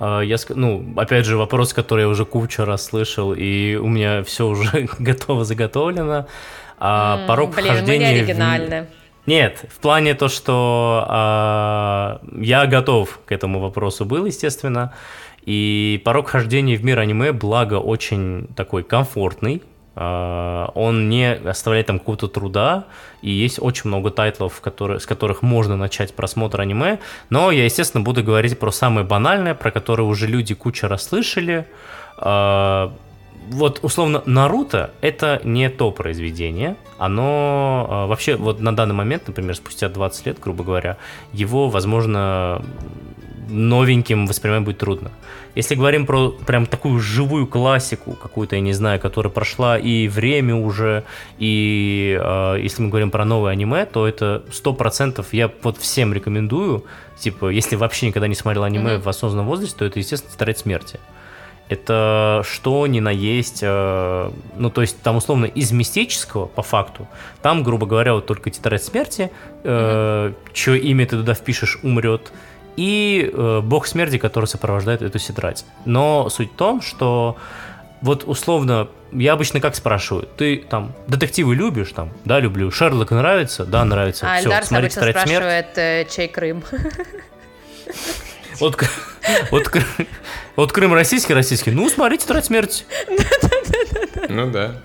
А, Я, ну, опять же, вопрос, который я уже кучу раз слышал, и у меня все уже готово заготовлено. А, М, порог Блин, мы не вхождения в- оригинальны. Нет, в плане то, что а, я готов к этому вопросу был, естественно. И порог хождения в мир аниме, благо, очень такой комфортный. А, он не оставляет там какого-то труда, и есть очень много тайтлов, которые, с которых можно начать просмотр аниме. Но я, естественно, буду говорить про самое банальное, про которое уже люди куча расслышали. А, вот условно Наруто это не то произведение, оно э, вообще вот на данный момент, например, спустя 20 лет, грубо говоря, его, возможно, новеньким воспринимать будет трудно. Если говорим про прям такую живую классику, какую-то, я не знаю, которая прошла и время уже, и э, если мы говорим про новое аниме, то это 100% я вот всем рекомендую, типа, если вообще никогда не смотрел аниме Мгм. в осознанном возрасте, то это, естественно, «Тетрадь смерти». Это что ни на есть, э, ну, то есть там условно из мистического, по факту, там, грубо говоря, вот только тетрадь смерти, э, чье имя ты туда впишешь, умрет, и э, бог смерти, который сопровождает эту тетрадь. Но суть в том, что вот условно, я обычно как спрашиваю, ты там детективы любишь там? Да, люблю. Шерлок нравится? Да, нравится. А Все, Эльдар смотри обычно спрашивает, э, чей Крым. Вот, вот, вот Крым российский, российский. Ну, смотри тетрадь смерти. Ну да.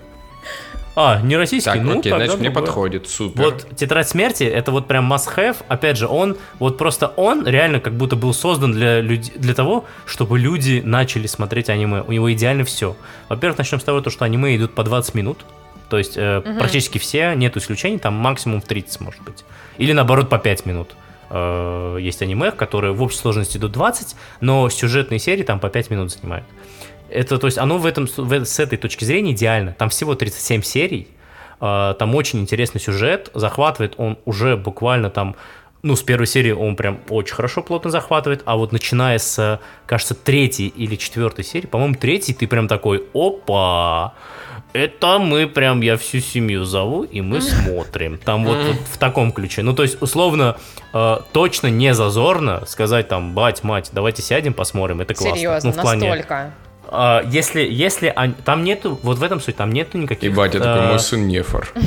А, не российский, Так, ну, окей, тогда значит, мне подходит, супер. Вот «Тетрадь смерти» — это вот прям must-have. Опять же, он, вот просто он реально как будто был создан для, люд- для того, чтобы люди начали смотреть аниме. У него идеально все. Во-первых, начнем с того, то, что аниме идут по 20 минут. То есть э, практически все, нет исключений, там максимум в 30 может быть. Или наоборот по 5 минут. Э, есть аниме, которые в общей сложности идут 20, но сюжетные серии там по 5 минут занимают. Это, то есть, оно в этом, в- с этой точки зрения идеально. Там всего 37 серий, э, там очень интересный сюжет, захватывает он уже буквально там, ну, с первой серии он прям очень хорошо, плотно захватывает, а вот начиная с, кажется, третьей или четвертой серии, по-моему, третьей, ты прям такой, опа, это мы прям, я всю семью зову, и мы смотрим. Там вот, вот в таком ключе. Ну, то есть, условно, э, точно не зазорно сказать там, бать, мать, давайте сядем, посмотрим, это классно. Серьезно, Ну, в плане, настолько. А, если, если они- там нету, вот в этом суть, там нету никаких. И батя э, такой, мой сын нефор.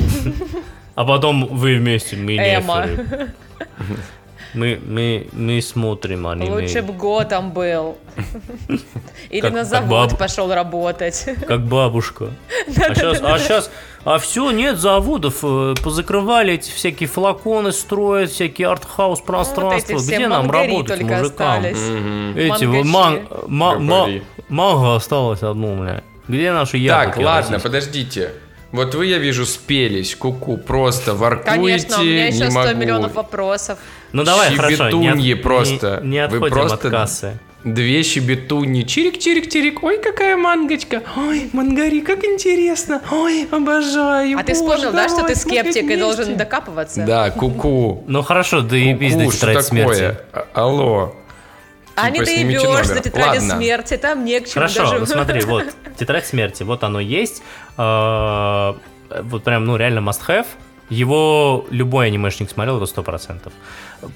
А потом вы вместе, мы Эма. Мы, мы, мы смотрим аниме. Лучше бы Готом был. Или Как- на завод баб- пошел работать. Как бабушка. А сейчас, а сейчас, а все, нет заводов, э, позакрывали эти всякие флаконы строят, всякие артхаус пространства. Вот Где нам работать, мужикам? остались. Эти ман- ма- ма- манго осталось одно, бля. Где наши яблоки Так, ладно, подождите. Вот вы, я вижу, спелись, куку, просто воркуете, Конечно, у меня еще не 100 могу. миллионов вопросов. Ну давай, хорошо, не, от- просто. не, не Вы просто от кассы. Две щебетуньи. Чирик-чирик-чирик. Ой, какая мангочка. Ой, мангари, как интересно. Ой, обожаю. А ты Боже, вспомнил, да, что ты скептик и должен докапываться? Да, куку. Ну хорошо, да и что тетрадь смерти. А- Алло. А не Типа, снимите доебешь номер. до тетради Ладно. смерти, там не к чему Хорошо, даже. ну смотри, вот, тетрадь смерти, вот оно есть. Э, Вот прям, ну, реально must have. Его любой анимешник смотрел, это 100%.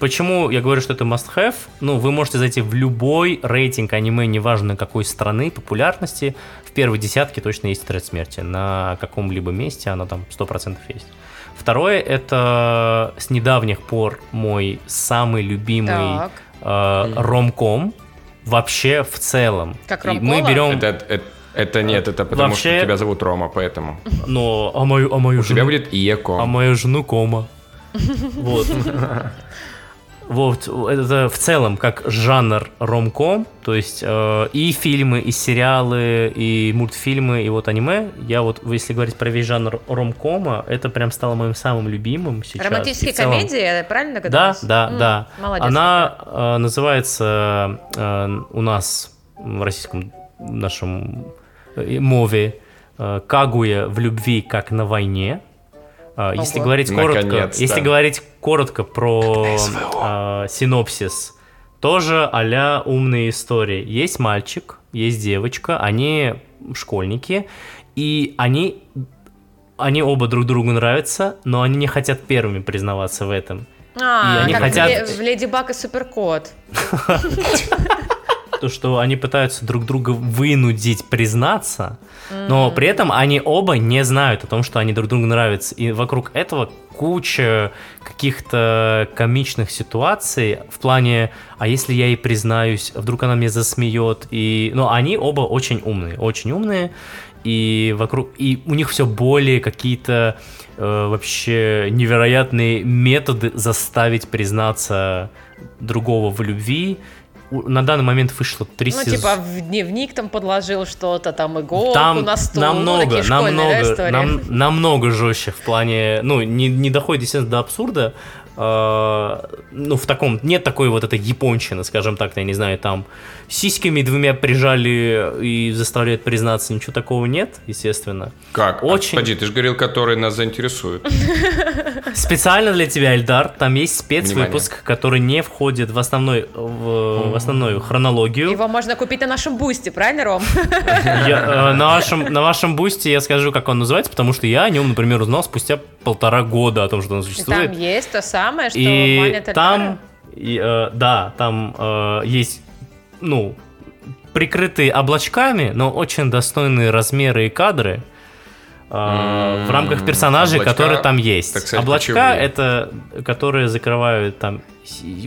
Почему я говорю, что это must have? Ну, вы можете зайти в любой рейтинг аниме, неважно какой страны, популярности. В первой десятке точно есть тетрадь смерти. На каком-либо месте она там 100% есть. Второе, это с недавних пор мой самый любимый Так. э, ромком вообще в целом. Как И мы берем, Это, это, это нет, это потому Вообще- что тебя зовут Рома, поэтому. но а мою, а мою У тебя жену, будет Иеко. а мою жену кома. Вот. Вот, это в целом как жанр ромком, то есть э, и фильмы, и сериалы, и мультфильмы, и вот аниме. Я вот, если говорить про весь жанр ромкома, это прям стало моим самым любимым сейчас. Романтические целом- комедии, я правильно Да, догадалась? да, М, да. Молодец. Она э, называется э, у нас в российском нашем э, мове э, «Кагуя в любви, как на войне». А, Если Ого. говорить коротко, Наконец-то. если говорить коротко про а, синопсис, тоже а умные истории. Есть мальчик, есть девочка, они школьники, и они, они оба друг другу нравятся, но они не хотят первыми признаваться в этом. А, И они как хотят- в Леди Баг и Суперкот. То, что они пытаются друг друга вынудить признаться, но при этом они оба не знают о том, что они друг другу нравятся. И вокруг этого куча каких-то комичных ситуаций в плане, а если я ей признаюсь, вдруг она мне засмеет. И, ну, они оба очень умные, очень умные. И вокруг, и у них все более какие-то э, вообще невероятные методы заставить признаться другого в любви. На данный момент вышло три Ну, сезона. типа, в дневник там подложил что-то, там иголку Там на стол. ну, намного, да, намного, истории? нам- намного жестче в плане, ну, не, не доходит, естественно, до абсурда, ну, в таком, нет такой вот этой японщины, скажем так, я не знаю, там, сиськами двумя прижали и заставляют признаться, ничего такого нет, естественно. Как? Очень. Погоди, ты же говорил, который нас заинтересует. Специально для тебя, Эльдар, там есть спецвыпуск, который не входит в, основной, в, в основную хронологию. Его можно купить на нашем бусте, правильно, Ром? Я, э, на, вашем, на вашем бусте я скажу, как он называется, потому что я о нем, например, узнал спустя полтора года о том, что он существует. там есть то самое, что И Эльдара. там, и, э, да, там э, есть, ну, прикрытые облачками, но очень достойные размеры и кадры э, в рамках персонажей, облачка, которые там есть. так сказать, Облачка это, которые закрывают там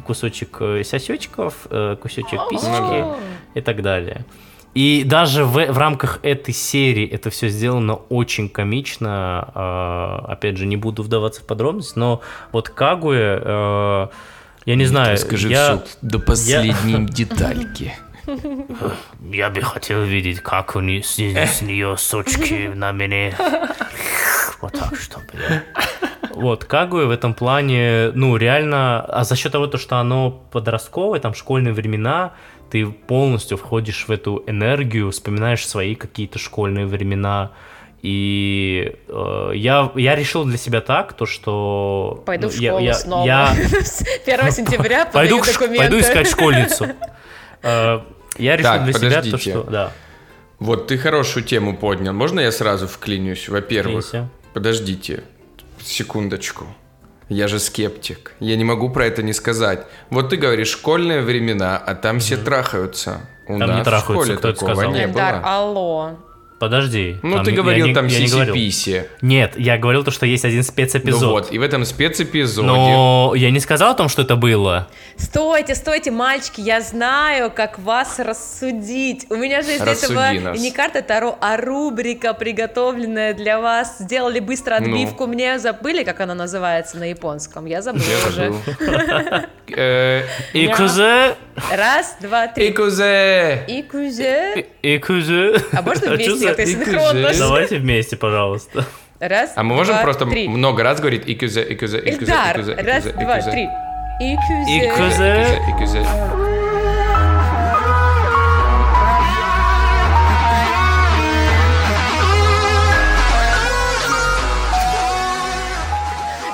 кусочек э, сосечков, э, кусочек писечки и так далее. И даже в, в рамках этой серии это все сделано очень комично. э, опять же, не буду вдаваться в подробности, но вот Кагуэ, э, я не знаю, я, до последней детальки. я бы хотел видеть, как у нее, с, с нее сочки на меня. Вот так, чтобы... я- Вот, Кагуэ в этом плане, ну, реально, а за счет того, то, что оно подростковое, там, школьные времена, ты полностью входишь в эту энергию, вспоминаешь свои какие-то школьные времена, и э, я, я решил для себя так, то, что... Пойду ну, в школу я- снова. я- 1 сентября пойду, в пойду искать школьницу. Э, Я решил Так, для себя то, подождите. что... Да, Вот ты хорошую тему поднял. Можно я сразу вклинюсь? Во-первых, подождите, секундочку. Я же скептик. Я не могу про это не сказать. Вот ты говоришь, школьные времена, а там все трахаются. У Там не нас трахаются, в школе кто такого сказал? не Эльдар, было. алло. Подожди. Ну, ты я говорил не- там я не говорил. сиси-писи. Нет, я говорил то, что есть один Ну спецэпизод. вот, и в этом спецэпизоде... Но я не сказал о том, что это было. Стойте, стойте, мальчики, я знаю, как вас рассудить. У меня же из Рассуди этого нас. не карта Таро, а рубрика, приготовленная для вас. Сделали быстро Ну. отбивку. Мне забыли, как она называется на японском. Я забыла Я уже. Э, И Я- кузе, Раз, два, три. Икузе! И кузе. и кузе. А можно чё вместе икузе? синхронно? Давайте вместе, пожалуйста. Раз, А мы можем два, просто три. много раз говорить икузе, икузе, икузе, Эльдар, икузе, раз, два, три. И кузе. И кузе. Икузе, икузе.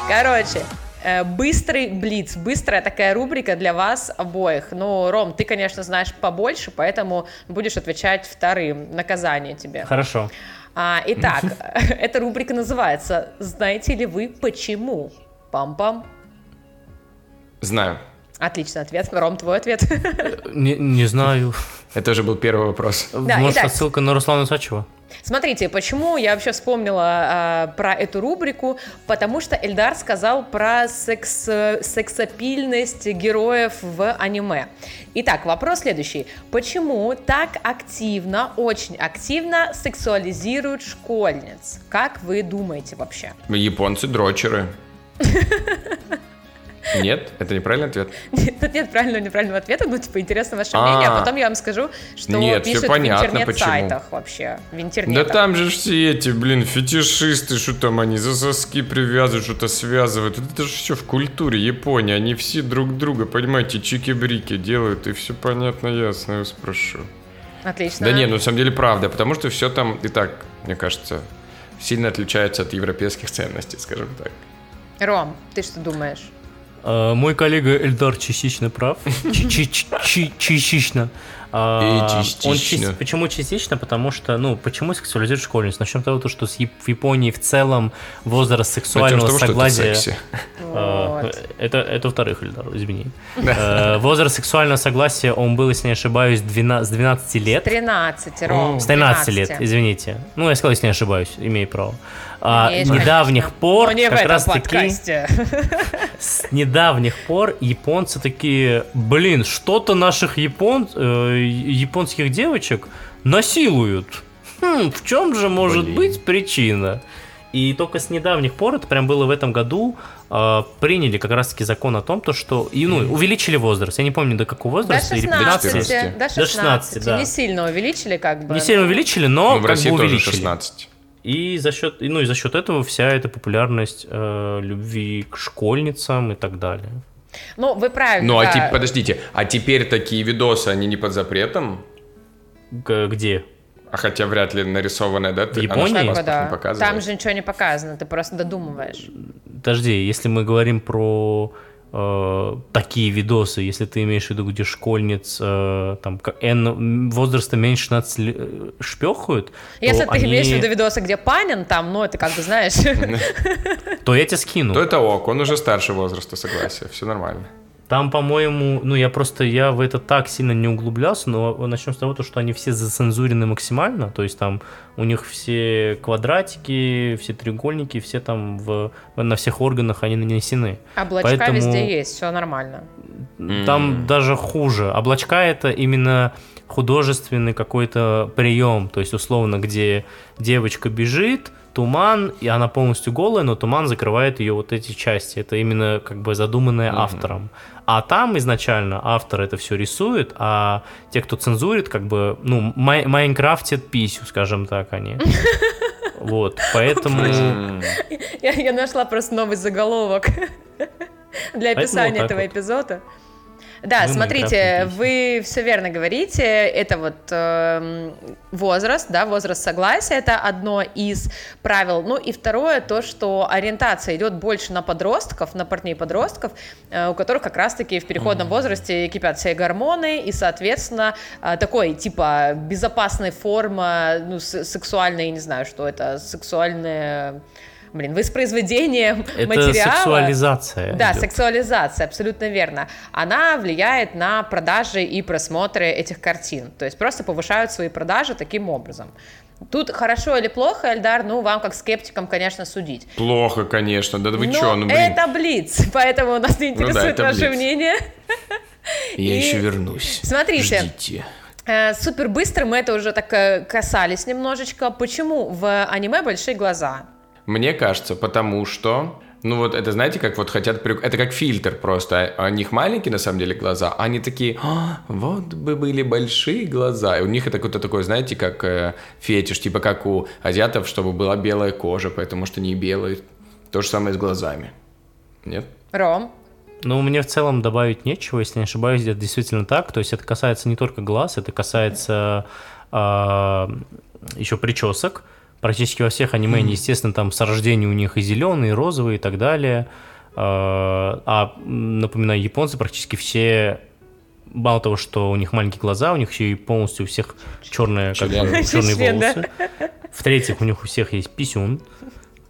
Короче, быстрый блиц, быстрая такая рубрика для вас обоих. Ну, Ром, ты, конечно, знаешь побольше, поэтому будешь отвечать вторым. Наказание тебе. Хорошо. А, итак, эта рубрика называется «Знаете ли вы почему?» Пам-пам. Знаю. Отличный ответ. Ром, твой ответ. Не, не знаю. Это уже был первый вопрос. Может, итак. ссылка на Руслана Сачева? Смотрите, почему я вообще вспомнила а, про эту рубрику, потому что Эльдар сказал про секс, сексапильность героев в аниме. Итак, вопрос следующий. Почему так активно, очень активно сексуализируют школьниц? Как вы думаете вообще? Японцы дрочеры. Нет? Это неправильный ответ? Тут нет правильного неправильного ответа, ну, типа, интересно ваше А. мнение, а потом я вам скажу, что Нет, пишут в интернет-сайтах вообще, в Да интернетах. там же все эти, блин, фетишисты, что там они за соски привязывают, что-то связывают. Это же все в культуре Японии. Они все друг друга, понимаете, чики-брики делают, и все понятно, ясно, я вас прошу. Отлично. Да не, ну на самом деле правда, потому что все там и так, мне кажется, сильно отличаются от европейских ценностей, скажем так. Ром, ты что думаешь? Э, Мой коллега Эльдар частично прав. Частично. А, И он частично. част- Почему частично? Потому что, ну, почему сексуализируют школьниц? Начнем с того, то, что с Яп- в Японии в целом возраст сексуального с того, это согласия... секси. А, Вот. Это, это во-вторых, Эльдар, извини. Э, Возраст сексуального согласия, он был, если не ошибаюсь, 12 с 12 лет. 13, Ром. С 13 лет, извините. Ну, я сказал, если не ошибаюсь, имею право. А, с недавних конечно. пор, Но не в как этом раз таки, подкасте. с недавних пор японцы такие, блин, что-то наших япон, э, японских девочек насилуют. Хм, в чем же может Блин. быть причина? И только с недавних пор, это прям было в этом году, э, приняли как раз-таки закон о том, то, что и, ну, увеличили возраст. Я не помню, до какого До возраста. или 16, 14. до 16, 16, да. Не сильно увеличили, как бы. Не сильно увеличили, но Ну, в как России бы тоже увеличили. 16. И за счет, ну, и за счет этого вся эта популярность э, любви к школьницам и так далее. Ну, вы правильно. Ну, а да. те- подождите, а теперь такие видосы, они не под запретом? Г- где? А хотя вряд ли нарисованная, да? ты- она Японии? же Как бы паспорт да. не показывает. Там же ничего не показано, ты просто додумываешь. Подожди, если мы говорим про э, такие видосы, если ты имеешь в виду, где школьниц э, там N возраста меньше 16 лет э, шпехают, Если то ты они- имеешь в виду видосы, где Панин там, ну, это как бы, знаешь... то я тебе скину. То это ок, он уже старше возраста, согласия, все нормально. Там, по-моему, ну я просто, я в это так сильно не углублялся, но начнем с того, то, что они все зацензурены максимально, то есть там у них все квадратики, все треугольники, все там в, на всех органах они нанесены. Облачка Поэтому- везде есть, все нормально. Там даже хуже. Облачка это именно художественный какой-то прием, то есть условно, где девочка бежит, туман, и она полностью голая, но туман закрывает ее вот эти части. Это именно как бы задуманное автором. А там изначально автор это все рисует, а те, кто цензурит, как бы, ну, май- майнкрафтят писю, скажем так, они. Вот, поэтому... Я, я нашла просто новый заголовок для описания этого эпизода. Да, Вы смотрите, вы все верно говорите. Это вот эм, возраст, да, возраст согласия, это одно из правил. Ну и второе, то, что ориентация идет больше на подростков, на парней подростков, э, у которых как раз-таки в переходном возрасте кипят все гормоны, и, соответственно, э, такой, типа, безопасной форма, ну, с- сексуальной, я не знаю, что это, сексуальная... Блин, воспроизведение Это материала. сексуализация. Да, идет. сексуализация, абсолютно верно. Она влияет на продажи и просмотры этих картин. То есть просто повышают свои продажи таким образом. Тут хорошо или плохо, Эльдар, ну, вам как скептикам, конечно, судить. Плохо, конечно, да вы Но чё, ну блин, это Блиц, поэтому нас не Ну да, интересует это ваше Блиц. мнение. я и- еще вернусь. Смотрите. Ждите. Э, Супер быстро мы это уже так э, касались немножечко. Почему в аниме большие глаза? Мне кажется, потому что... Ну вот это, знаете, как вот хотят... прик- Это как фильтр просто. А У них маленькие, на самом деле, глаза, а они такие, «А, вот бы были большие глаза. И у них это какое-то такое, знаете, как э, фетиш, типа как у азиатов, чтобы была белая кожа, потому что не белые. То же самое с глазами. Нет? Ром? Ну, мне в целом добавить нечего, если не ошибаюсь, это действительно так. То есть это касается не только глаз, это касается а, еще причесок. Практически во всех аниме, они, естественно, там с рождения у них и зеленые, и розовые, и так далее. А, а, напоминаю, японцы практически все мало того, что у них маленькие глаза, у них еще и полностью у всех черные, как бы, черные да. волосы. В-третьих, у них у всех есть писюн.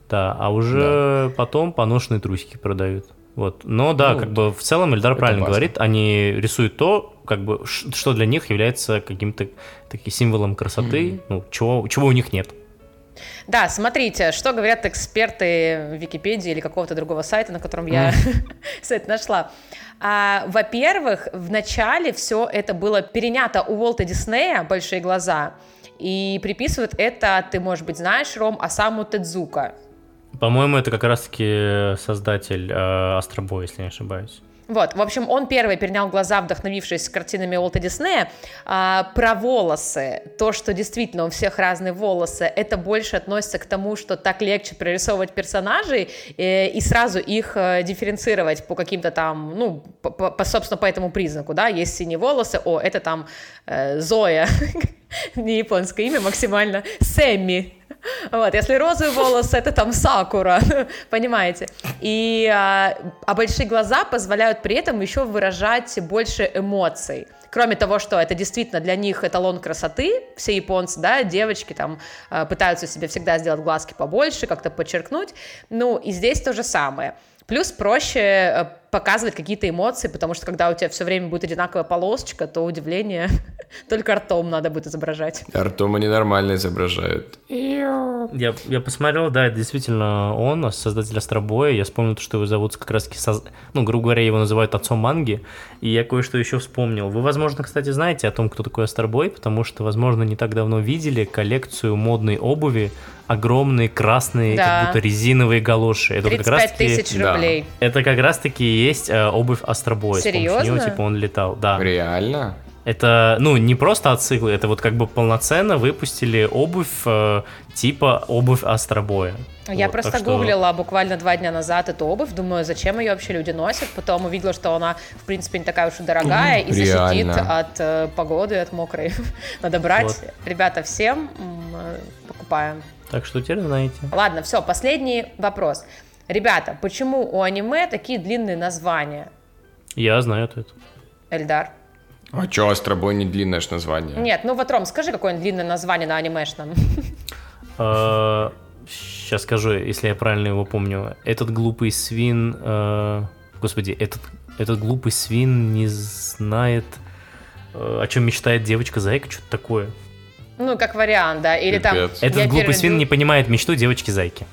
Да, а уже потом поношенные трусики продают. Вот. Но да, Ну, как бы в целом Эльдар правильно опасно. говорит, они рисуют то, как бы, что для них является каким-то таким символом красоты, ну, чего, чего у них нет. Да, смотрите, что говорят эксперты Википедии или какого-то другого сайта, на котором я сайт нашла. А, во-первых, в начале все это было перенято у Уолта Диснея «Большие глаза», и приписывают это, ты, может быть, знаешь, Ром, Асаму Тедзука. По-моему, это как раз-таки создатель э, Астробой, если не ошибаюсь. Вот, в общем, он первый перенял глаза, вдохновившись картинами Уолта Диснея. А, про волосы, то, что действительно у всех разные волосы, это больше относится к тому, что так легче прорисовывать персонажей э, и сразу их э, дифференцировать по каким-то там, ну, по, по- по- собственно, по этому признаку, да, есть синие волосы, о, это там э, Зоя, не японское имя максимально, Сэмми, Вот, если розовый волос, это там сакура, понимаете? И, а, а большие глаза позволяют при этом еще выражать больше эмоций. Кроме того, что это действительно для них эталон красоты, все японцы, да, девочки там а, пытаются себе всегда сделать глазки побольше, как-то подчеркнуть. Ну, и здесь то же самое. Плюс проще э, показывать какие-то эмоции, потому что когда у тебя все время будет одинаковая полосочка, то удивление только ртом надо будет изображать. Артем они нормально изображают. Я, я посмотрел, да, это действительно он, создатель Астробоя. Я вспомнил, то, что его зовут как раз соз- ну, грубо говоря, его называют отцом манги. И я кое-что еще вспомнил. Вы, возможно, кстати, знаете о том, кто такой Астробой, потому что, возможно, не так давно видели коллекцию модной обуви, огромные красные, Да. как будто резиновые галоши. Это вот как раз 35 тысяч да. рублей. Это как раз-таки и есть э, обувь Астробоя. С помощью него, Серьезно? типа, он летал. Да. Реально? Это, ну, не просто отциклы, это вот как бы полноценно выпустили обувь э, типа обувь Астробоя. Я Вот, просто так что- гуглила буквально два дня назад эту обувь, думаю, зачем ее вообще люди носят. Потом увидела, что она, в принципе, не такая уж и дорогая и защитит Реально. от э, погоды, от мокрой. Надо брать. Вот. Ребята, всем э, покупаем. Так что теперь знаете. Ладно, все, последний вопрос. Ребята, почему у аниме такие длинные названия? Я знаю ответ. Эльдар? А чё, Астробой не длинное ж название? Нет, ну вот, Ром, скажи какое-нибудь длинное название на анимешном. Сейчас скажу, если я правильно его помню. Этот глупый свин... э, Господи, этот, этот глупый свин не знает, э, о чем мечтает девочка-зайка, что-то такое. Ну, как вариант, да. Или там... Этот глупый свин переродил- не понимает мечту девочки-зайки.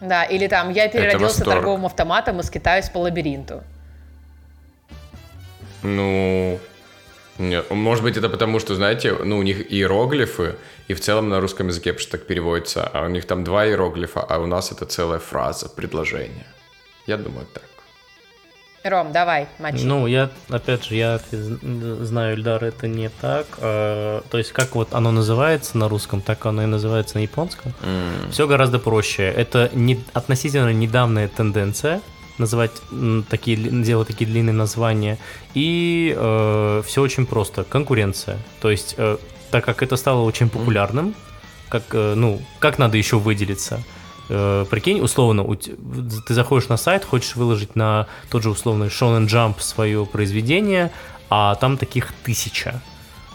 Да, или там я переродился торговым автоматом и скитаюсь по лабиринту. Ну, нет, может быть, это потому, что, знаете, ну, у них иероглифы, и в целом на русском языке потому что так переводится, а у них там два иероглифа, а у нас это целая фраза, предложение. Я думаю, так. Ром, давай, мочи. Ну, я, опять же, я знаю, Эльдар, это не так. Э, То есть, как вот оно называется на русском, так оно и называется на японском. Все гораздо проще. Это не, относительно недавняя тенденция называть такие, делать такие длинные названия. И все очень просто. Конкуренция. То есть, э, так как это стало очень популярным, как, э, ну, как надо еще выделиться? Э, прикинь, условно, ты заходишь на сайт, хочешь выложить на тот же условный Shonen Jump свое произведение, а там таких тысяча.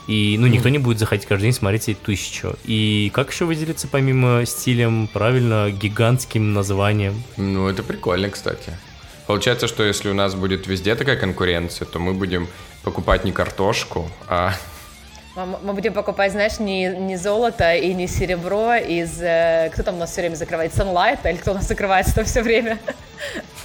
И, ну, никто не будет заходить каждый день смотреть эти тысячу. И как еще выделиться помимо стилем, правильно, гигантским названием? Ну, это прикольно, кстати. Получается, что если у нас будет везде такая конкуренция, то мы будем покупать не картошку, а Мы, будем покупать, знаешь, не, не золото и не серебро из... э, кто там у нас все время закрывает? Sunlight? Или кто у нас закрывается там все время?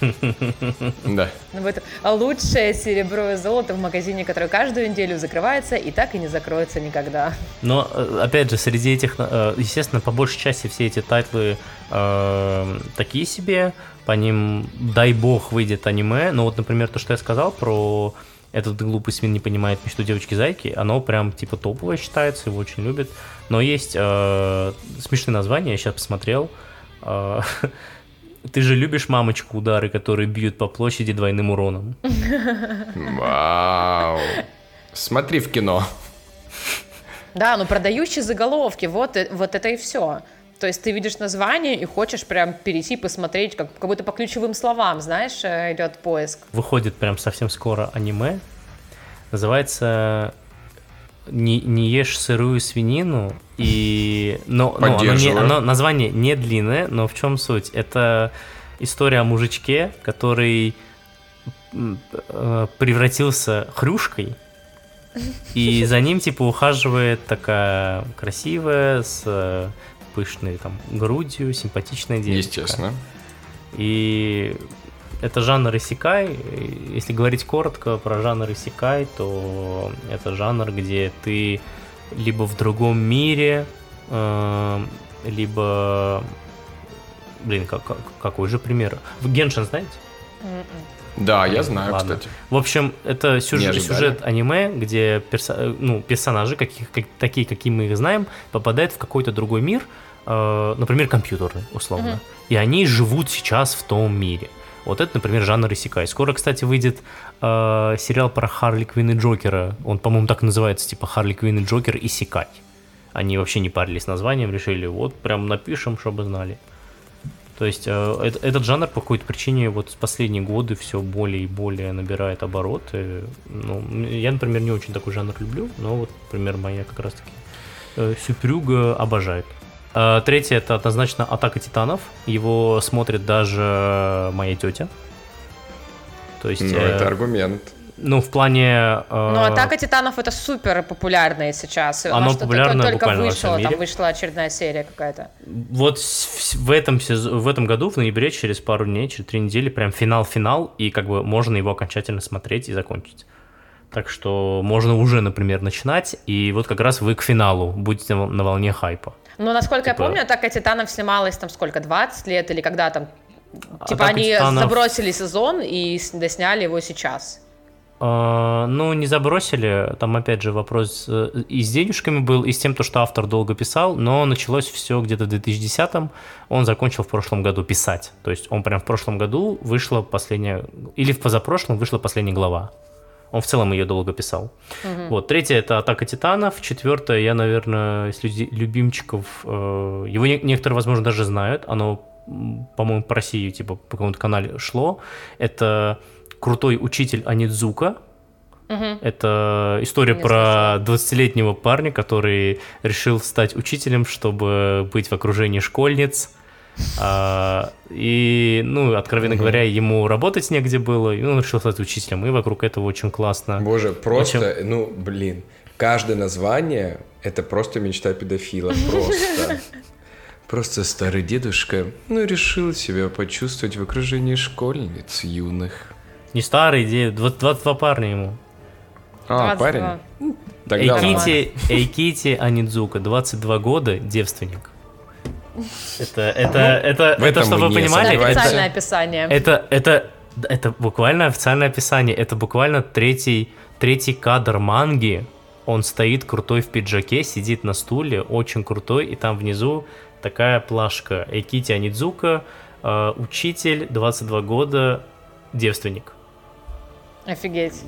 да. Ну, будет лучшее серебро и золото в магазине, который каждую неделю закрывается и так и не закроется никогда. Но, э, опять же, среди этих, э, естественно, по большей части все эти тайтлы э, такие себе, по ним, дай бог, выйдет аниме. Но вот, например, то, что я сказал про этот глупый свин не понимает мечту девочки-зайки, оно прям типа топовое считается, его очень любят. Но есть э, смешные названия, я сейчас посмотрел. Э, Ты же любишь мамочку удары, которые бьют по площади двойным уроном. Вау. Смотри в кино. Да, ну продающие заголовки, вот, и- вот это и все. То есть ты видишь название и хочешь прям перейти, посмотреть, как, как будто по ключевым словам, знаешь, э, идет поиск. выходит прям совсем скоро аниме. Называется не, не ешь сырую свинину и но, но оно, не- оно- название не длинное, но в чем суть? Это история о мужичке, который э, превратился хрюшкой, и за ним типа ухаживает такая красивая с э, пышной там грудью, симпатичная девочка. Естественно. И это жанр исекай. Если говорить коротко про жанр исекай, то это жанр, где ты либо в другом мире, э, либо... Блин, как, как- какой же пример? В Геншин знаете? Да, я знаю, Ладно. кстати. В общем, это сюжет, сюжет аниме, где перса- ну, персонажи, каких, как- такие, какие мы их знаем, попадают в какой-то другой мир, э, например, компьютерный, условно. И они живут сейчас в том мире. Вот это, например, жанр Исекай. Скоро, кстати, выйдет э, сериал про Харли Квинн и Джокера. Он, по-моему, так и называется, типа Харли Квинн и Джокер Исекай. Они вообще не парились с названием, решили, вот прям напишем, чтобы знали. То есть э, эт- этот жанр по какой-то причине вот с последние годы все более и более набирает обороты. Ну, я, например, не очень такой жанр люблю, но вот, например, моя как раз-таки э, Сюпрюга обожает. А, Третье это однозначно Атака Титанов. Его смотрит даже моя тетя. То есть, Ну, э, это аргумент. ну, в плане... э, Ну, Атака Титанов это супер популярное сейчас. Оно что популярно только буквально во вышло, всем там мире. вышла очередная серия какая-то. Вот в этом, в этом году, в ноябре, через пару дней, через три недели, прям финал-финал, и как бы можно его окончательно смотреть и закончить. Так что можно уже, например, начинать, и вот как раз вы к финалу будете на волне хайпа. Но, насколько я Типа- помню, Атака Титанов снималась там сколько, 20 лет или когда там? Типа Атака они Титанов- забросили сезон и досняли его сейчас. А, Ну, не забросили. Там, опять же, вопрос э, и с денежками был, и с тем, то, что автор долго писал, но началось все где-то в 2010-м. Он закончил в прошлом году писать. То есть он прям в прошлом году вышла последняя... Или в позапрошлом вышла последняя глава. Он в целом ее долго писал. Вот, третье это Атака Титанов. Четвертое, я, наверное, из люди- любимчиков. э, его не- некоторые, возможно, даже знают. Оно, по-моему, по России, типа, по какому-то канале шло. Это крутой учитель Анидзука. Это история Не про 20-летнего парня, который решил стать учителем, чтобы быть в окружении школьниц. А, и, ну, откровенно говоря, ему работать негде было, и он решил стать учителем, и вокруг этого очень классно. Боже, просто, ну, блин, каждое название — это просто мечта педофила, просто. Просто старый дедушка, ну, решил себя почувствовать в окружении школьниц юных. Не старый, де- 20 22 парня ему. А, 22. парень? Тогда ладно. Эйкити, Эйкити Анидзука, 22 года, девственник. Это, это, это, В это, этом чтобы вы понимали, это, Официальное описание. это, это, это буквально официальное описание, это буквально третий, третий кадр манги, он стоит крутой в пиджаке, сидит на стуле, очень крутой, и там внизу такая плашка. Эйкити Анидзука, э, учитель, 22 года, девственник. Офигеть.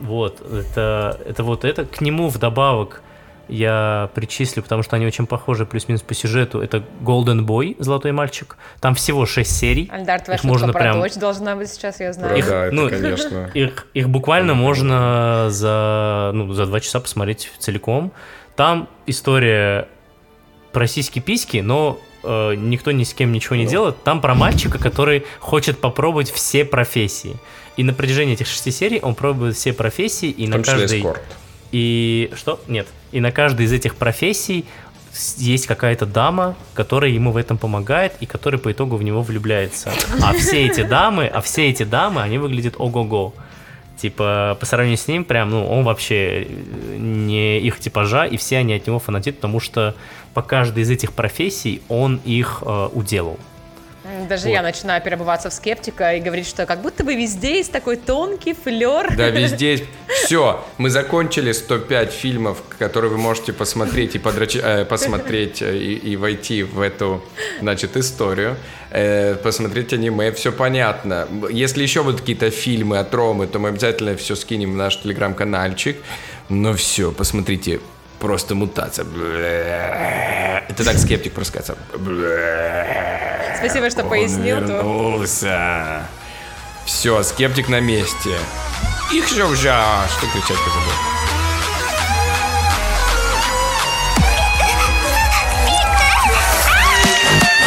Вот, это, это вот это. К нему вдобавок я причислю, потому что они очень похожи плюс-минус по сюжету. Это Golden Boy, Золотой мальчик. Там всего 6 серий. Альдар, твоя Их можно про прям- дочь должна быть сейчас, я знаю. Их- да, это, ну, конечно. Их, их буквально можно за, ну, за два часа посмотреть целиком. Там история про сиськи-письки, но э, никто ни с кем ничего не делает. Там про мальчика, который хочет попробовать все профессии. И на протяжении этих шести серий он пробует все профессии, и В на каждой... эскорт. И что? Нет. И на каждой из этих профессий есть какая-то дама, которая ему в этом помогает и которая по итогу в него влюбляется. А все эти дамы, а все эти дамы, они выглядят ого-го. Типа, по сравнению с ним, прям, ну, он вообще э, не их типажа, и все они от него фанатеют, потому что по каждой из этих профессий он их э, уделал. Даже Вот. я начинаю переобуваться в скептика и говорить, что как будто бы везде есть такой тонкий флер. Да, везде есть. Все, мы закончили 105 фильмов, которые вы можете посмотреть и подрачи- э, посмотреть э, и, и войти в эту, значит, историю. Э, посмотреть аниме, все понятно. Если еще будут какие-то фильмы от Ромы, то мы обязательно все скинем в наш телеграм-канальчик. Но все, посмотрите, просто мутация. Это так скептик просто скажется. Спасибо, что Он пояснил. то- вернулся. Все, скептик на месте. Их же уже, что кричать забыл.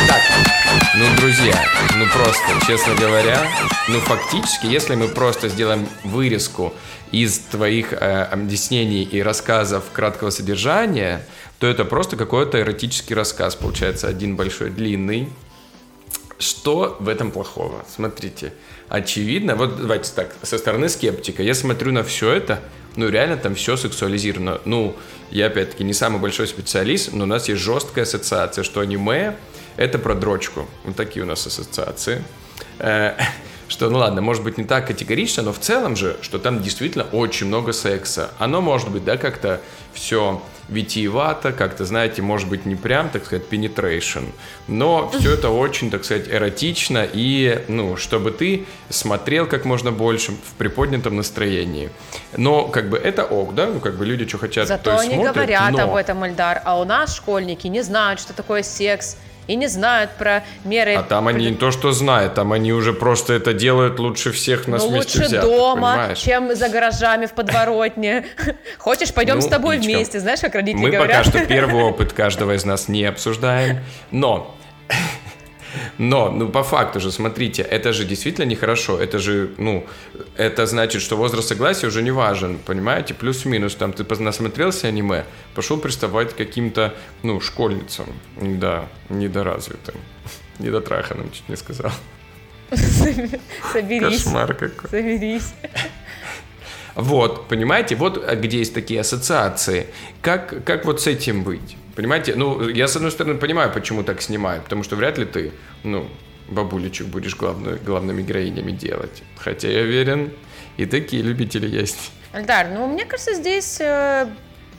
Так, ну, друзья, ну просто, честно говоря, ну фактически, если мы просто сделаем вырезку из твоих э, объяснений и рассказов краткого содержания, то это просто какой-то эротический рассказ, получается, один большой, длинный, что в этом плохого? Смотрите, очевидно, вот давайте так, со стороны скептика, я смотрю на все это, ну реально там все сексуализировано. Ну, я опять-таки не самый большой специалист, но у нас есть жесткая ассоциация, что аниме это про дрочку. Вот такие у нас ассоциации. Э, что, ну ладно, может быть не так категорично, но в целом же, что там действительно очень много секса. Оно может быть, да, как-то все витиевато, как-то, знаете, может быть не прям, так сказать, penetration, но все это очень, так сказать, эротично и, ну, чтобы ты смотрел как можно больше в приподнятом настроении. Но, как бы, это ок, да, ну, как бы люди что хотят, Зато то и они смотрят, говорят но- об этом, Эльдар, а у нас школьники не знают, что такое секс, и не знают про меры... А там они не то, что знают, там они уже просто это делают лучше всех на Ну, вместе лучше взятых, дома, понимаешь? чем за гаражами в подворотне. Хочешь, пойдем Ну, с тобой и чё? вместе, знаешь, как родители Мы говорят. пока что первый опыт каждого из нас не обсуждаем, но... Но, ну, по факту же, смотрите, это же действительно нехорошо. Это же, ну, это значит, что возраст согласия уже не важен, понимаете? Плюс-минус, там, ты насмотрелся аниме, пошел приставать к каким-то, ну, школьницам, да, недоразвитым, недотраханным, чуть не сказал. Соберись, Кошмар какой. соберись. Вот, понимаете, вот а, где есть такие ассоциации. Как, как вот с этим быть? Понимаете, ну, я, с одной стороны, понимаю, почему так снимают, потому что вряд ли ты, ну, бабулечек будешь главной, главными героинями делать. Хотя я уверен, и такие любители есть. Эльдар, ну, мне кажется, здесь э,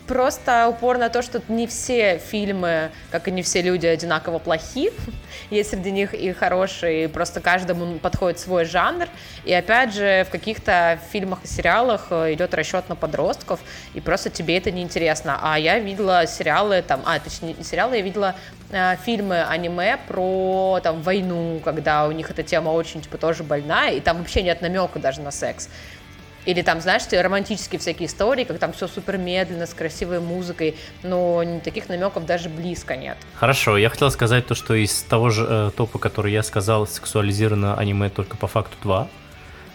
просто упор на то, что не все фильмы, как и не все люди, одинаково плохи. Есть среди них и хорошие, и просто каждому подходит свой жанр. И опять же, в каких-то фильмах и сериалах э, идет расчет на подростков, и просто тебе это неинтересно. А я видела сериалы, там, а, точнее, не сериалы, я видела э, фильмы аниме про там войну, когда у них эта тема очень типа тоже больная, и там вообще нет намека даже на секс. Или там, знаешь, романтические всякие истории, как там все супер медленно, с красивой музыкой, но таких намеков даже близко нет. Хорошо, я хотел сказать то, что из того же э, топа, который я сказал, сексуализировано аниме только по факту 2.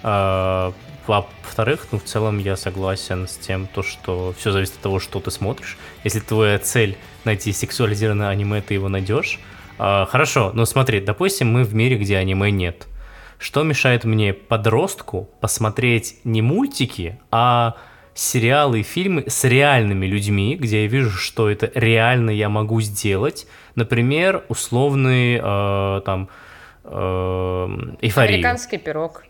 А, во-вторых, ну, в целом я согласен с тем, то, что все зависит от того, что ты смотришь. Если твоя цель найти сексуализированное аниме, ты его найдешь. А, хорошо, но смотри, допустим, мы в мире, где аниме нет. Что мешает мне подростку посмотреть не мультики, а сериалы и фильмы с реальными людьми, где я вижу, что это реально я могу сделать. Например, условный э, там э, эйфорию. Американский пирог,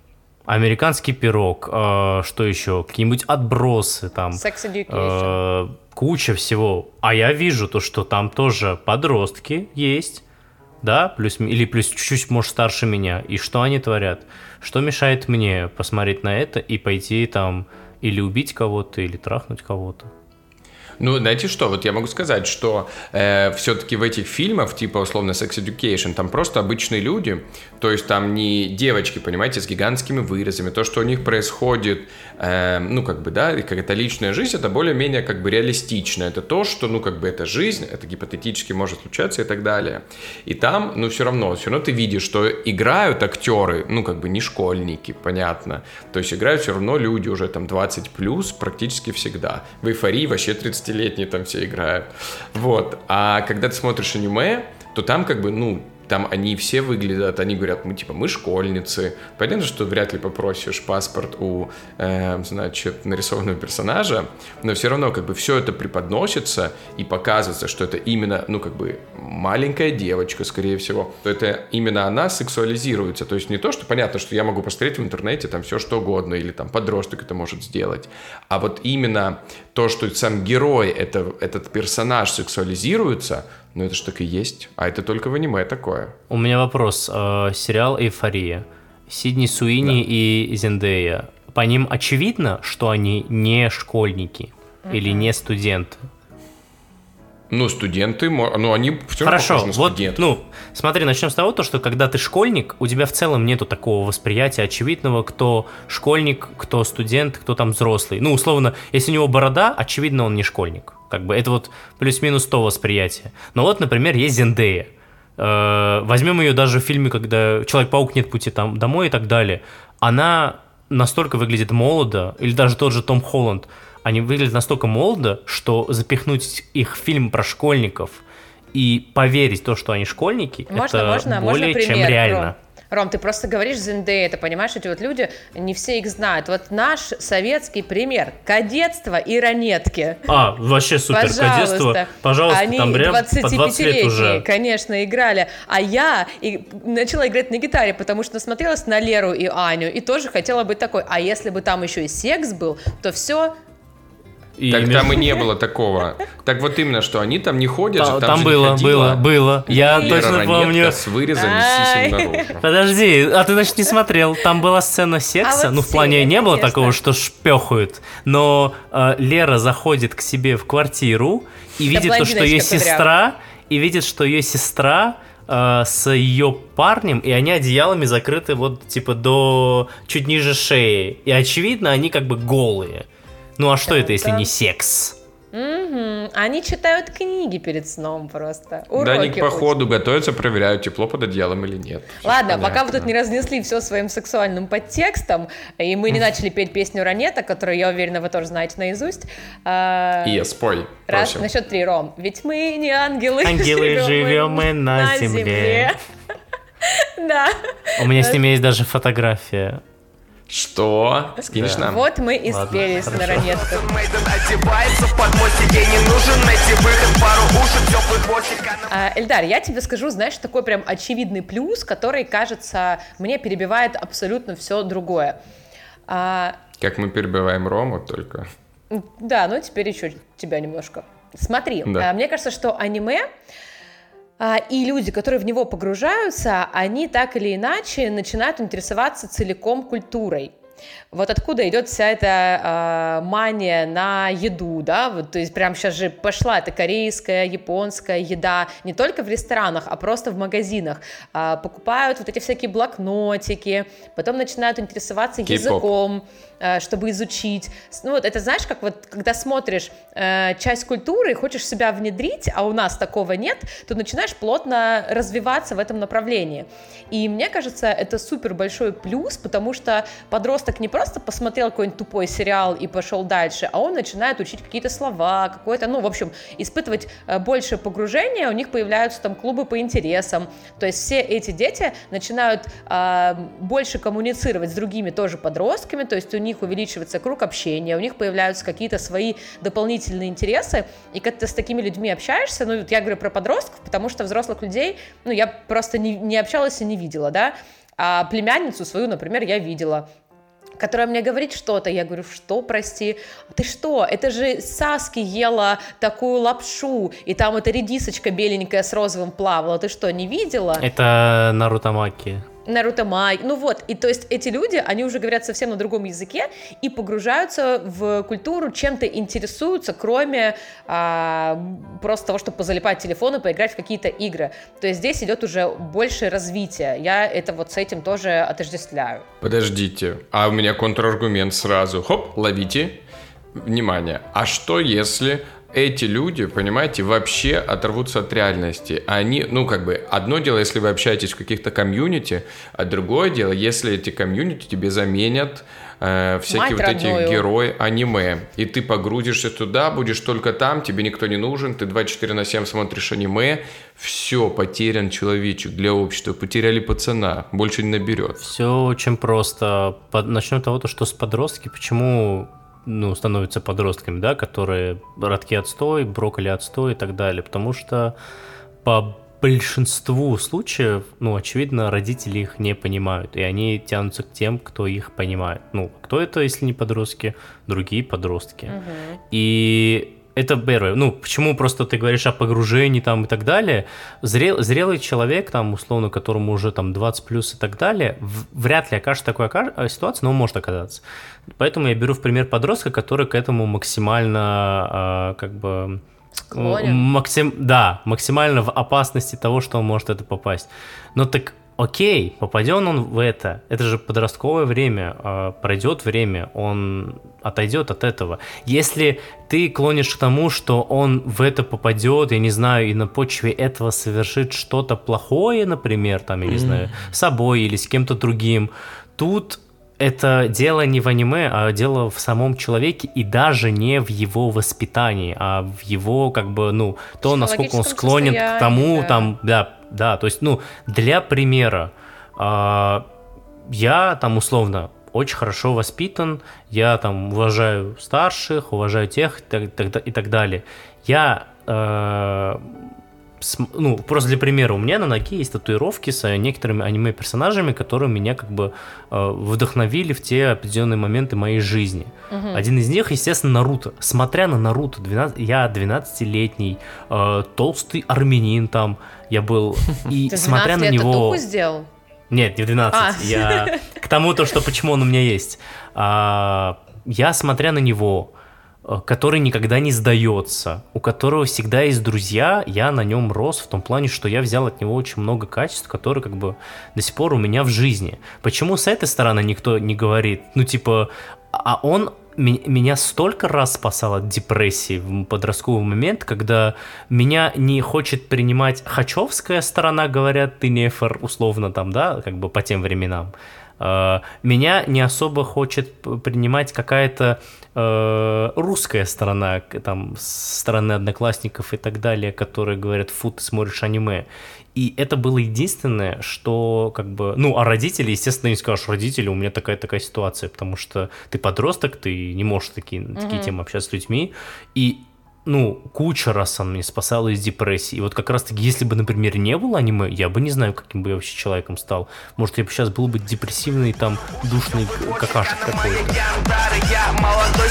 Американский пирог, э, что еще? Какие-нибудь отбросы там. Sex Education. Э, куча всего. А я вижу то, что там тоже подростки есть, да, плюс или плюс чуть-чуть, может, старше меня. И что они творят? Что мешает мне посмотреть на это и пойти там или убить кого-то, или трахнуть кого-то? Ну, знаете что, вот я могу сказать, что все-таки в этих фильмах, типа условно Sex Education, там просто обычные люди, то есть там не девочки, понимаете, с гигантскими вырезами, то, что у них происходит, э, ну, как бы, да, и какая-то личная жизнь, это более-менее как бы реалистично, это то, что, ну, как бы, это жизнь, это гипотетически может случаться и так далее. И там, ну, все равно, все равно ты видишь, что играют актеры, ну, как бы, не школьники, понятно, то есть играют все равно люди уже там 20 плюс практически всегда. В эйфории вообще 30-летние там все играют. Вот. А когда ты смотришь аниме, то там как бы, ну, там они все выглядят, они говорят, мы типа, мы школьницы. Понятно, что вряд ли попросишь паспорт у, э, значит, нарисованного персонажа, но все равно как бы все это преподносится и показывается, что это именно, ну, как бы маленькая девочка, скорее всего, то это именно она сексуализируется. То есть не то, что понятно, что я могу посмотреть в интернете там все что угодно, или там подросток это может сделать, а вот именно то, что сам герой, это, этот персонаж сексуализируется, ну это ж так и есть. А это только в аниме такое. У меня вопрос. Э, сериал «Эйфория». Сидни Суини и Зендея. По ним очевидно, что они не школьники или не студенты? Ну, студенты, ну они все Хорошо, похожи на вот, студентов. ну, смотри, начнем с того, то, что когда ты школьник, у тебя в целом нету такого восприятия очевидного, кто школьник, кто студент, кто там взрослый. Ну, условно, если у него борода, очевидно, он не школьник. Как бы это вот плюс-минус то восприятие. Но вот, например, есть Зендея. Э, Возьмем ее даже в фильме, когда Человек-паук нет пути там домой и так далее. Она настолько выглядит молодо, или даже тот же Том Холланд, они выглядят настолько молодо, что запихнуть их в фильм про школьников и поверить в то, что они школьники, Можно, это можно, более можно пример? чем реально. Ром, ты просто говоришь Зендея, ты понимаешь, эти вот люди, не все их знают. Вот наш советский пример, кадетство и ранетки. А, вообще супер, кадетство. Пожалуйста, Они там прям по 20 лет 25-летние, уже. конечно, играли. А я и начала играть на гитаре, потому что насмотрелась на Леру и Аню и тоже хотела быть такой. А если бы там еще и секс был, то все, И Так между- там и не было такого. Так вот именно, что они там не ходят же, Та- там, Там же было, было, было. Я Лера точно помню. с вырезами Ай. сисем наружу. Подожди, а ты, значит, не смотрел? Там была сцена секса, А вот ну, в плане не было конечно. такого, что шпехают, но э, Лера заходит к себе в квартиру и видит то, что ее сестра, и видит, что ее сестра э, с ее парнем, и они одеялами закрыты вот, типа, до чуть ниже шеи. И, очевидно, они как бы голые. Ну, а что это, если не секс? Мгм. Они читают книги перед сном просто. Да, они Уроки по учат. ходу готовятся, проверяют, тепло под одеялом или нет. Ладно, понятно. пока вы тут не разнесли все своим сексуальным подтекстом, и мы не начали петь песню Ранета, которую, я уверена, вы тоже знаете наизусть. а, Ия, спой, Раз, на счет три, Ром. Ведь мы не ангелы, Ангелы, живем мы на земле. Да. У меня с ними есть даже фотография. Что? Скинешь нам? Вот мы и Ладно, спелись на хорошо. Ранетку. Она А, Эльдар, я тебе скажу, знаешь, такой прям очевидный плюс, который, кажется, мне перебивает абсолютно все другое. А, Как мы перебиваем Рому только. Да, ну теперь еще тебя немножко. Смотри, Да. а, мне кажется, что аниме и люди, которые в него погружаются, они так или иначе начинают интересоваться целиком культурой. Вот откуда идет вся эта а, мания на еду, да, вот, то есть прям сейчас же пошла эта корейская, японская еда, не только в ресторанах, а просто в магазинах. А, покупают вот эти всякие блокнотики, потом начинают интересоваться языком, э, чтобы изучить. Ну вот это знаешь, как вот когда смотришь э, часть культуры и хочешь себя внедрить, а у нас такого нет, то начинаешь плотно развиваться в этом направлении. И мне кажется, это супер большой плюс, потому что подросток не просто посмотрел какой-нибудь тупой сериал и пошел дальше, а он начинает учить какие-то слова, какое-то, ну, в общем, испытывать э, больше погружения, у них появляются там клубы по интересам, то есть все эти дети начинают а, больше коммуницировать с другими тоже подростками, то есть у них увеличивается круг общения, у них появляются какие-то свои дополнительные интересы, и когда ты с такими людьми общаешься, ну, вот я говорю про подростков, потому что взрослых людей, ну, я просто не, не общалась и не видела, да, а племянницу свою, например, я видела, которая мне говорит что-то, я говорю, что, прости, «А ты что, это же Саски ела такую лапшу, и там эта редисочка беленькая с розовым плавала, ты что, не видела? Это Нарутамаки. Наруто Май. Ну вот, и то есть эти люди, они уже говорят совсем на другом языке и погружаются в культуру, чем-то интересуются, кроме а, просто того, чтобы позалипать телефон и поиграть в какие-то игры. То есть здесь идет уже больше развитие. Я это вот с этим тоже отождествляю. Подождите, а у меня контраргумент сразу. Хоп, ловите. Внимание. А что если эти люди, понимаете, вообще оторвутся от реальности? Они, ну, как бы, одно дело, если вы общаетесь в каких-то комьюнити, а другое дело, если эти комьюнити тебе заменят э, всякие Мать вот эти родную. герои аниме. И ты погрузишься туда, будешь только там, тебе никто не нужен, ты 24 на 7 смотришь аниме, все, потерян человечек для общества, потеряли пацана, больше не наберет. Все очень просто. Под- Начнем с того, то, что с подростки, почему ну, становятся подростками, да, которые родки отстой, брокколи отстой и так далее. Потому что по большинству случаев, ну, очевидно, родители их не понимают, и они тянутся к тем, кто их понимает. Ну, кто это, если не подростки? Другие подростки. И это первое. Ну, почему просто ты говоришь о погружении там и так далее? Зрел- зрелый человек, там, условно, которому уже там 20 плюс и так далее, вряд ли окажется такой ока- э, ситуация, но может оказаться. Поэтому я беру в пример подростка, который к этому максимально, а, как бы... Склонен. Максим... Да, максимально в опасности того, что он может это попасть. Но так окей, попадет он в это, это же подростковое время, а, пройдет время, он отойдет от этого. Если ты клонишь к тому, что он в это попадет, я не знаю, и на почве этого совершит что-то плохое, например, там, я не знаю, с собой или с кем-то другим, тут это дело не в аниме, а дело в самом человеке и даже не в его воспитании, а в его, как бы, ну, то, насколько он склонен к тому, да. там, да, да, то есть, ну, для примера, А, я там условно очень хорошо воспитан, я там уважаю старших, уважаю тех и так, и так далее. Я, э, ну, просто для примера, у меня на ноге есть татуировки с э, некоторыми аниме-персонажами, которые меня как бы э, вдохновили в те определенные моменты моей жизни. Один из них, естественно, Наруто. Смотря на Наруто, 12, я 12-летний, э, толстый армянин там, я был, и Ты смотря 12 на него... татуху сделал? Нет, не в 12. А. Я к тому, то, что почему он у меня есть. А, я, смотря на него, который никогда не сдается, у которого всегда есть друзья, я на нем рос в том плане, что я взял от него очень много качеств, которые как бы до сих пор у меня в жизни. Почему с этой стороны никто не говорит? Ну, типа, а он ме- меня столько раз спасал от депрессии в подростковый момент, когда меня не хочет принимать хачевская сторона, говорят, ты нефор, условно там, да, как бы по тем временам. Э, Меня не особо хочет принимать какая-то э, русская сторона, там, стороны одноклассников и так далее, которые говорят, фу, ты смотришь аниме. И это было единственное, что как бы... Ну, а родители, естественно, не скажешь, родители, у меня такая-такая ситуация, потому что ты подросток, ты не можешь такие, такие темы общаться с людьми. И ну, куча раз он меня спасал из депрессии. И вот как раз-таки, если бы, например, не было аниме, я бы не знаю, каким бы я вообще человеком стал. Может, я бы сейчас был бы депрессивный, там, душный какашек какой-то. Я молодой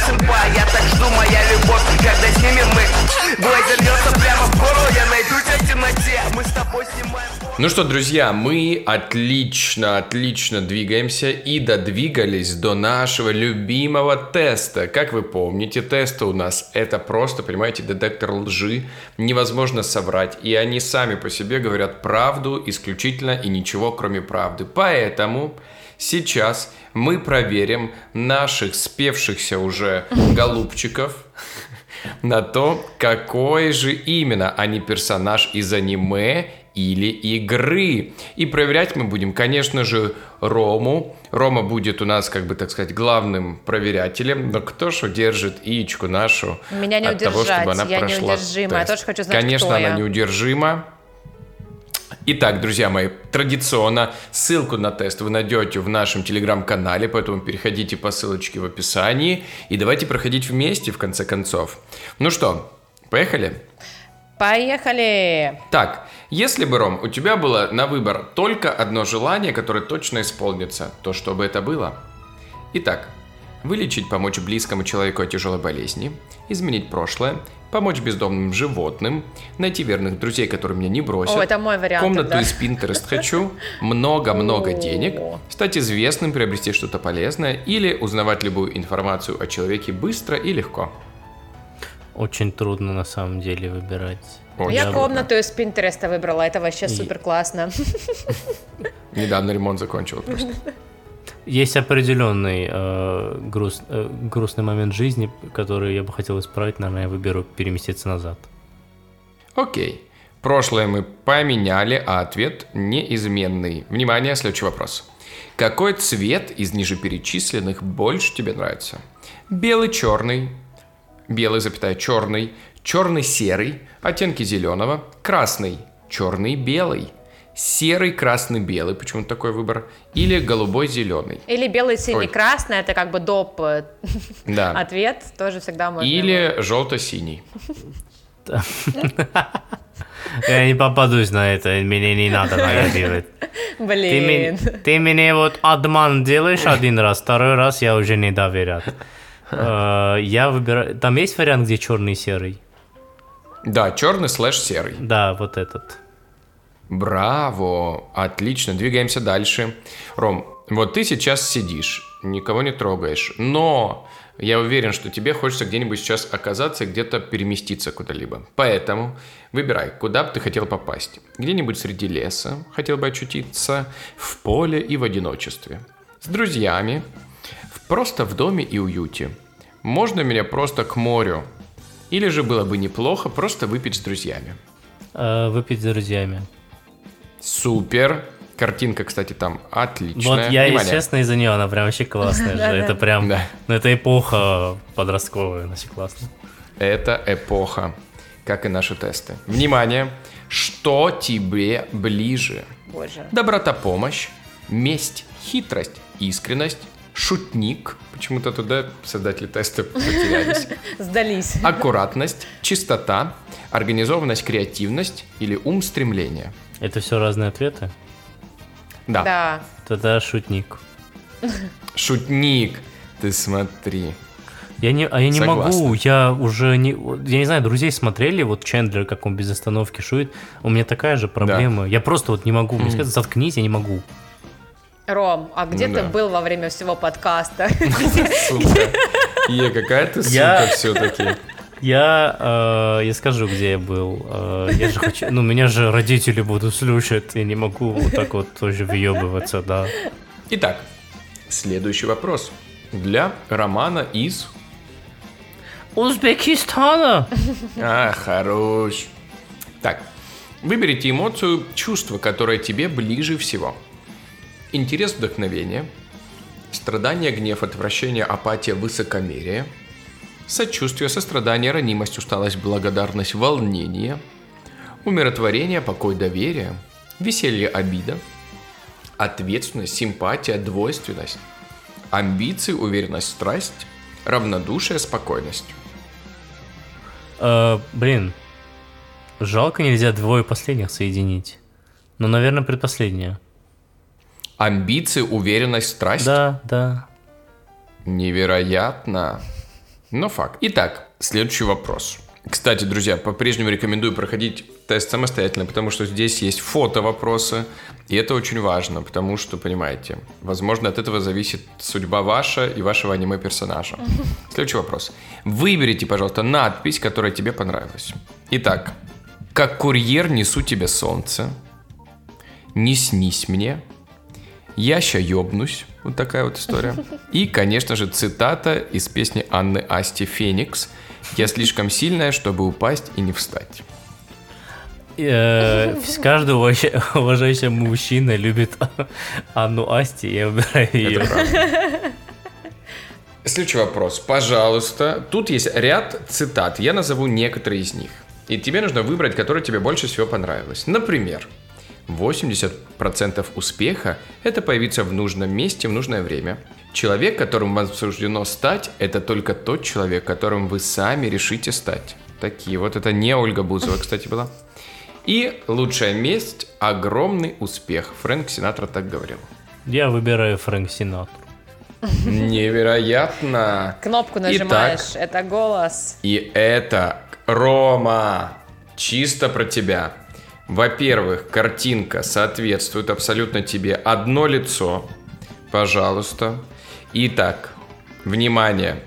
Я так жду моя любовь, когда снимем мы Глазер льется прямо в горло Я найду тебя в темноте Мы с тобой снимаем Ну что, друзья, мы отлично, отлично двигаемся и додвигались до нашего любимого теста. Как вы помните, тесты у нас это просто, понимаете, детектор лжи. Невозможно соврать. И они сами по себе говорят правду исключительно и ничего кроме правды. Поэтому сейчас мы проверим наших спевшихся уже голубчиков на то, какой же именно они персонаж из аниме или игры. И проверять мы будем, конечно же, Рому. Рома будет у нас, как бы так сказать, главным проверятелем. Но кто ж удержит яичку нашу Меня не от того, удержать, чтобы она я прошла неудержима, я тест? тоже хочу знать, Конечно, она я. неудержима. Итак, друзья мои, традиционно ссылку на тест вы найдете в нашем телеграм-канале, поэтому переходите по ссылочке в описании и давайте проходить вместе в конце концов. Ну что, поехали? Поехали! Так, если бы, Ром, у тебя было на выбор только одно желание, которое точно исполнится, то что бы это было? Итак, вылечить, помочь близкому человеку от тяжелой болезни, изменить прошлое, помочь бездомным животным, найти верных друзей, которые меня не бросят. О, это мой вариант Комнату тогда. из Pinterest хочу, много-много денег, стать известным, приобрести что-то полезное или узнавать любую информацию о человеке быстро и легко. Очень трудно на самом деле выбирать. Очень Я трудно. комнату из Пинтереста выбрала, это вообще И- супер классно. Недавно ремонт закончил просто. Есть определенный э, груз- э, грустный момент жизни, который я бы хотел исправить, наверное, я выберу переместиться назад. Окей. Прошлое мы поменяли, а ответ неизменный. Внимание, следующий вопрос. Какой цвет из ниже перечисленных больше тебе нравится? Белый, черный, белый, запятая, черный, черный, серый, оттенки зеленого, красный, черный, белый, серый, красный, белый, почему такой выбор, или голубой, зеленый. Или белый, синий, Ой. красный, это как бы доп э, Да. ответ, тоже всегда можно. Или желто-синий. Я не попадусь на это, мне не надо нагадивать. Ты, Блин. ми- ты мне вот обман делаешь один раз, второй раз я уже не доверяю. Э, Я выбираю... Там есть вариант, где черный и серый? Да, черный слэш серый. Да, вот этот. Браво! Отлично, двигаемся дальше. Ром, вот ты сейчас сидишь, никого не трогаешь, но я уверен, что тебе хочется где-нибудь сейчас оказаться и где-то переместиться куда-либо. Поэтому выбирай, куда бы ты хотел попасть. Где-нибудь среди леса хотел бы очутиться, в поле и в одиночестве. С друзьями, просто в доме и уюте. Можно меня просто к морю. Или же было бы неплохо просто выпить с друзьями. Э, Выпить с друзьями. Супер. Картинка, кстати, там отличная. Вот я, Внимание. если честно, из-за нее, она прям вообще классная же. Это прям, Да. ну это эпоха подростковая, она классная. Это эпоха, как и наши тесты. Внимание! Что тебе ближе? Боже. Доброта помощь, месть, хитрость, искренность, шутник. Почему-то туда создатели теста потерялись. Сдались. Аккуратность, чистота, организованность, креативность или ум стремления. Это все разные ответы? Да. Да. Тогда шутник. Шутник. Ты смотри. Я не, а я не Согласна. могу, я уже не, я не знаю, друзей смотрели, вот Чендлер, как он без остановки шует, у меня такая же проблема, я просто вот не могу, мне сказать, заткнись, я не могу. Ром, а где Ну ты да. был во время всего подкаста? Сука. Е, какая ты сука все-таки. Я, э, я скажу, где я был. Э, я же хочу, ну, меня же родители будут слушать, я не могу вот так вот тоже въебываться, да. Итак, следующий вопрос. Для романа из... Узбекистана! А, хорош. Так, выберите эмоцию, чувство, которое тебе ближе всего. Интерес, вдохновение, страдание, гнев, отвращение, апатия, высокомерие, сочувствие, сострадание, ранимость, усталость, благодарность, волнение, умиротворение, покой, доверие, веселье, обида, ответственность, симпатия, двойственность, амбиции, уверенность, страсть, равнодушие, спокойность. Э, блин, жалко нельзя двое последних соединить. Ну, наверное, предпоследнее. Амбиции, уверенность, страсть. Да, да. Невероятно. Но факт. Итак, следующий вопрос. Кстати, друзья, по-прежнему рекомендую проходить тест самостоятельно, потому что здесь есть фото вопросы, и это очень важно, потому что, понимаете, возможно, от этого зависит судьба ваша и вашего аниме-персонажа. Следующий вопрос. Выберите, пожалуйста, надпись, которая тебе понравилась. Итак, как курьер несу тебе солнце, не снись мне, я ща ёбнусь. Вот такая вот история. И, конечно же, цитата из песни Анны Асти «Феникс». «Я слишком сильная, чтобы упасть и не встать». Э, каждый уважа- уважающий мужчина любит Анну Асти, я выбираю ее. Следующий вопрос. Пожалуйста. Тут есть ряд цитат. Я назову некоторые из них. И тебе нужно выбрать, которая тебе больше всего понравилась. Например, 80% успеха – это появиться в нужном месте в нужное время. Человек, которым вам суждено стать, это только тот человек, которым вы сами решите стать. Такие вот. Это не Ольга Бузова, кстати, была. И лучшая месть – огромный успех. Фрэнк Синатра так говорил. Я выбираю Фрэнк Синатру. Невероятно. Кнопку нажимаешь, это голос. И это Рома. Чисто про тебя. Во-первых, картинка соответствует абсолютно тебе. Одно лицо. Пожалуйста. Итак, внимание.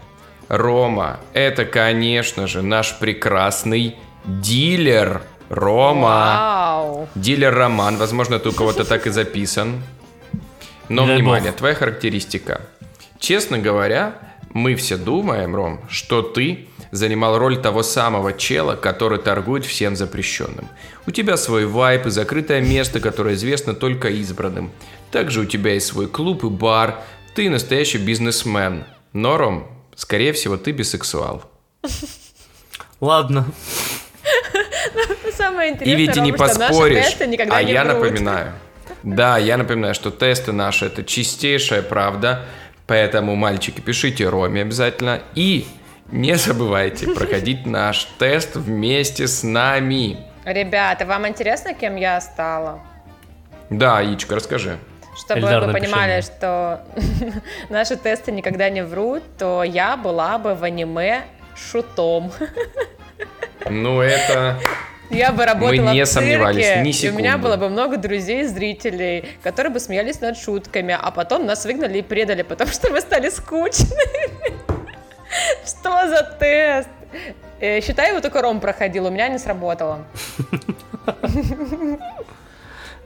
Рома, это, конечно же, наш прекрасный дилер. Рома. Вау. Дилер Роман. Возможно, ты у кого-то так и записан. Но, дай внимание, бог. твоя характеристика. Честно говоря, мы все думаем, Ром, что ты занимал роль того самого чела, который торгует всем запрещенным. У тебя свой вайп и закрытое место, которое известно только избранным. Также у тебя есть свой клуб и бар. Ты настоящий бизнесмен. Но, Ром, скорее всего, ты бисексуал. Ладно. Самое интересное, И ведь и не поспоришь. а не я врут. напоминаю. Да, я напоминаю, что тесты наши это чистейшая правда. Поэтому, мальчики, пишите Роме обязательно. И не забывайте проходить наш тест вместе с нами. Ребята, вам интересно, кем я стала? Да, Ичка, расскажи. Чтобы Эльдар, вы понимали, что наши тесты никогда не врут, то я была бы в аниме шутом. Ну, это... Я бы работала не в цирке, сомневались ни и у меня секунды. было бы много друзей, зрителей, которые бы смеялись над шутками, а потом нас выгнали и предали, потому что мы стали скучными. Что за тест? Э, Считай, его только Ром проходил, у меня не сработало.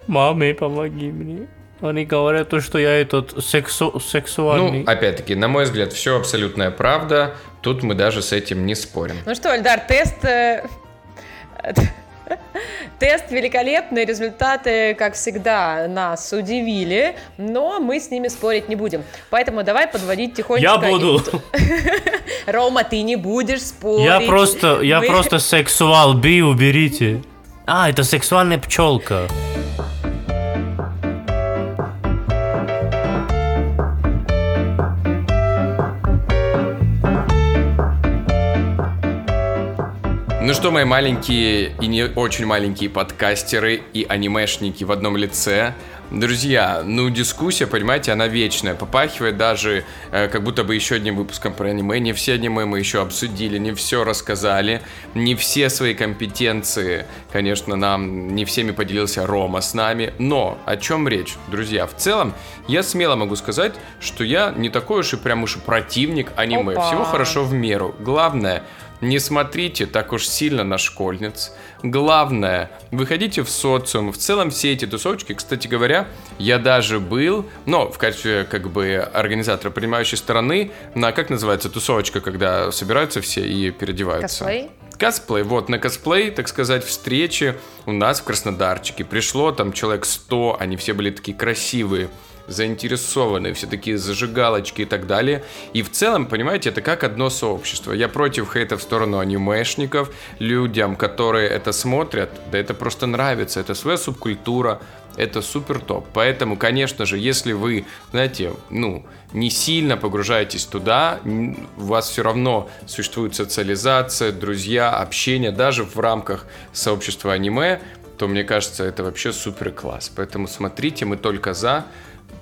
Маме, помоги мне. Они говорят, то, что я этот сексу- сексуальный. Ну, опять-таки, на мой взгляд, все абсолютная правда. Тут мы даже с этим не спорим. Ну что, Эльдар, тест... Тест великолепный, результаты, как всегда, нас удивили, но мы с ними спорить не будем. Поэтому давай подводить тихонечко. я буду. Рома, ты не будешь спорить. Я просто, я Мы- просто сексуал, би, уберите. А, это сексуальная пчелка. Ну что, мои маленькие и не очень маленькие подкастеры и анимешники в одном лице. Друзья, ну дискуссия, понимаете, она вечная. Попахивает даже э, как будто бы еще одним выпуском про аниме. Не все аниме мы еще обсудили, не все рассказали. Не все свои компетенции, конечно, нам не всеми поделился Рома с нами. Но о чем речь, друзья? В целом, я смело могу сказать, что я не такой уж и прям уж и противник аниме. Опа. Всего хорошо в меру. Главное, не смотрите так уж сильно на школьниц. Главное, выходите в социум. В целом все эти тусовочки, кстати говоря, я даже был, но в качестве как бы организатора принимающей стороны, на как называется тусовочка, когда собираются все и переодеваются. Косплей? Косплей, вот, на косплей, так сказать, встречи у нас в Краснодарчике. Пришло там человек 100, они все были такие красивые, заинтересованные, все такие зажигалочки и так далее. И в целом, понимаете, это как одно сообщество. Я против хейта в сторону анимешников, людям, которые это смотрят, да это просто нравится, это своя субкультура, это супер топ. Поэтому, конечно же, если вы, знаете, ну, не сильно погружаетесь туда, у вас все равно существует социализация, друзья, общение, даже в рамках сообщества аниме, то мне кажется, это вообще супер класс. Поэтому смотрите, мы только за.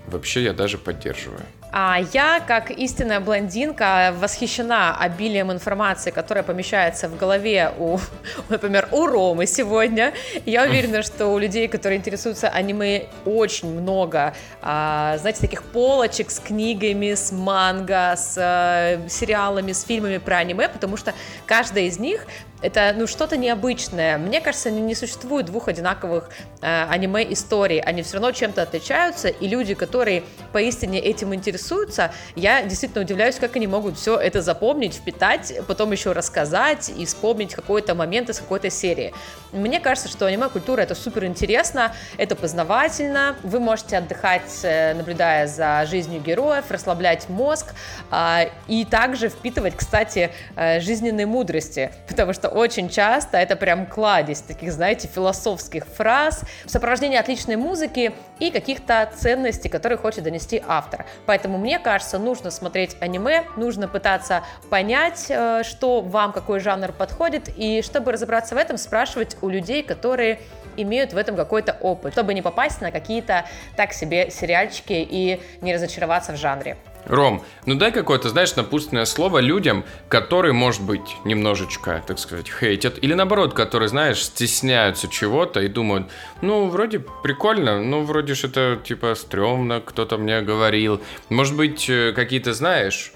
Вообще я даже поддерживаю. А я, как истинная блондинка, восхищена обилием информации, которая помещается в голове у, например, у Ромы сегодня. Я уверена, что у людей, которые интересуются аниме, очень много, а, знаете, таких полочек с книгами, с манго, с э, сериалами, с фильмами про аниме, потому что каждая из них это ну что-то необычное. Мне кажется, не не существует двух одинаковых э, аниме историй. Они все равно чем-то отличаются, и люди, которые поистине этим интересуются, я действительно удивляюсь, как они могут все это запомнить, впитать, потом еще рассказать и вспомнить какой-то момент из какой-то серии. Мне кажется, что аниме-культура это супер интересно, это познавательно. Вы можете отдыхать, э, наблюдая за жизнью героев, расслаблять мозг а, и также впитывать, кстати, э, жизненные мудрости, потому что очень часто это прям кладезь таких, знаете, философских фраз, в сопровождении отличной музыки и каких-то ценностей, которые хочет донести автор. Поэтому мне кажется, нужно смотреть аниме, нужно пытаться понять, э, что вам, какой жанр подходит, и чтобы разобраться в этом, спрашивать у людей, которые имеют в этом какой-то опыт, чтобы не попасть на какие-то так себе сериальчики и не разочароваться в жанре. Ром, ну дай какое-то, знаешь, напутственное слово людям, которые, может быть, немножечко, так сказать, хейтят, или наоборот, которые, знаешь, стесняются чего-то и думают, ну, вроде прикольно, ну, вроде ж это, типа, стрёмно, кто-то мне говорил. Может быть, э, какие-то, знаешь,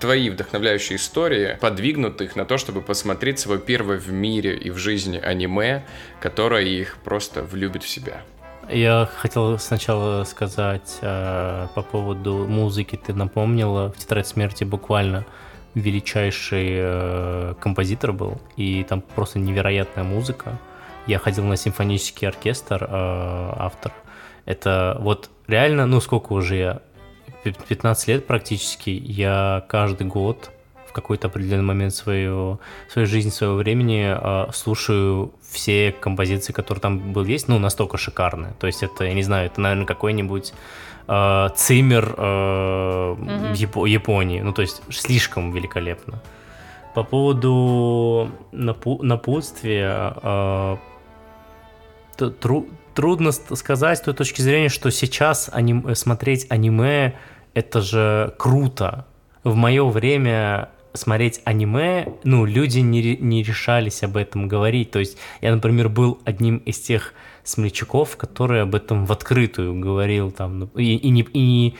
твои вдохновляющие истории подвигнут их на то, чтобы посмотреть свое первое в мире и в жизни аниме, которое их просто влюбит в себя. Я хотел сначала сказать э, по поводу музыки. Ты напомнила, в «Тетрадь смерти» буквально величайший э, композитор был, и там просто невероятная музыка. Я ходил на симфонический оркестр, э, автор. Это вот реально, ну сколько уже я, Пи- 15 лет практически, я каждый год какой-то определенный момент свою, своей жизни, своего времени э, слушаю все композиции, которые там был есть, ну, настолько шикарные. То есть это, я не знаю, это, наверное, какой-нибудь э, Циммер э, Япо- Японии. Ну, то есть слишком великолепно. По поводу напу- напутствия, э, тру- трудно сказать с той точки зрения, что сейчас аним- смотреть аниме это же круто. В мое время смотреть аниме, ну, люди не, не решались об этом говорить. То есть я, например, был одним из тех смельчаков, который об этом в открытую говорил там, и, и не, и не-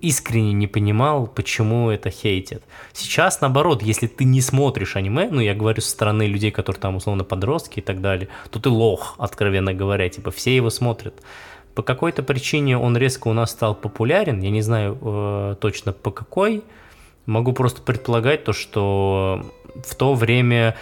искренне не понимал, почему это хейтят. Сейчас, наоборот, если ты не смотришь аниме, ну, я говорю со стороны людей, которые там, условно, подростки и так далее, то ты лох, откровенно говоря, типа, все его смотрят. По какой-то причине он резко у нас стал популярен, я не знаю э, точно по какой, могу просто предполагать то, что в то время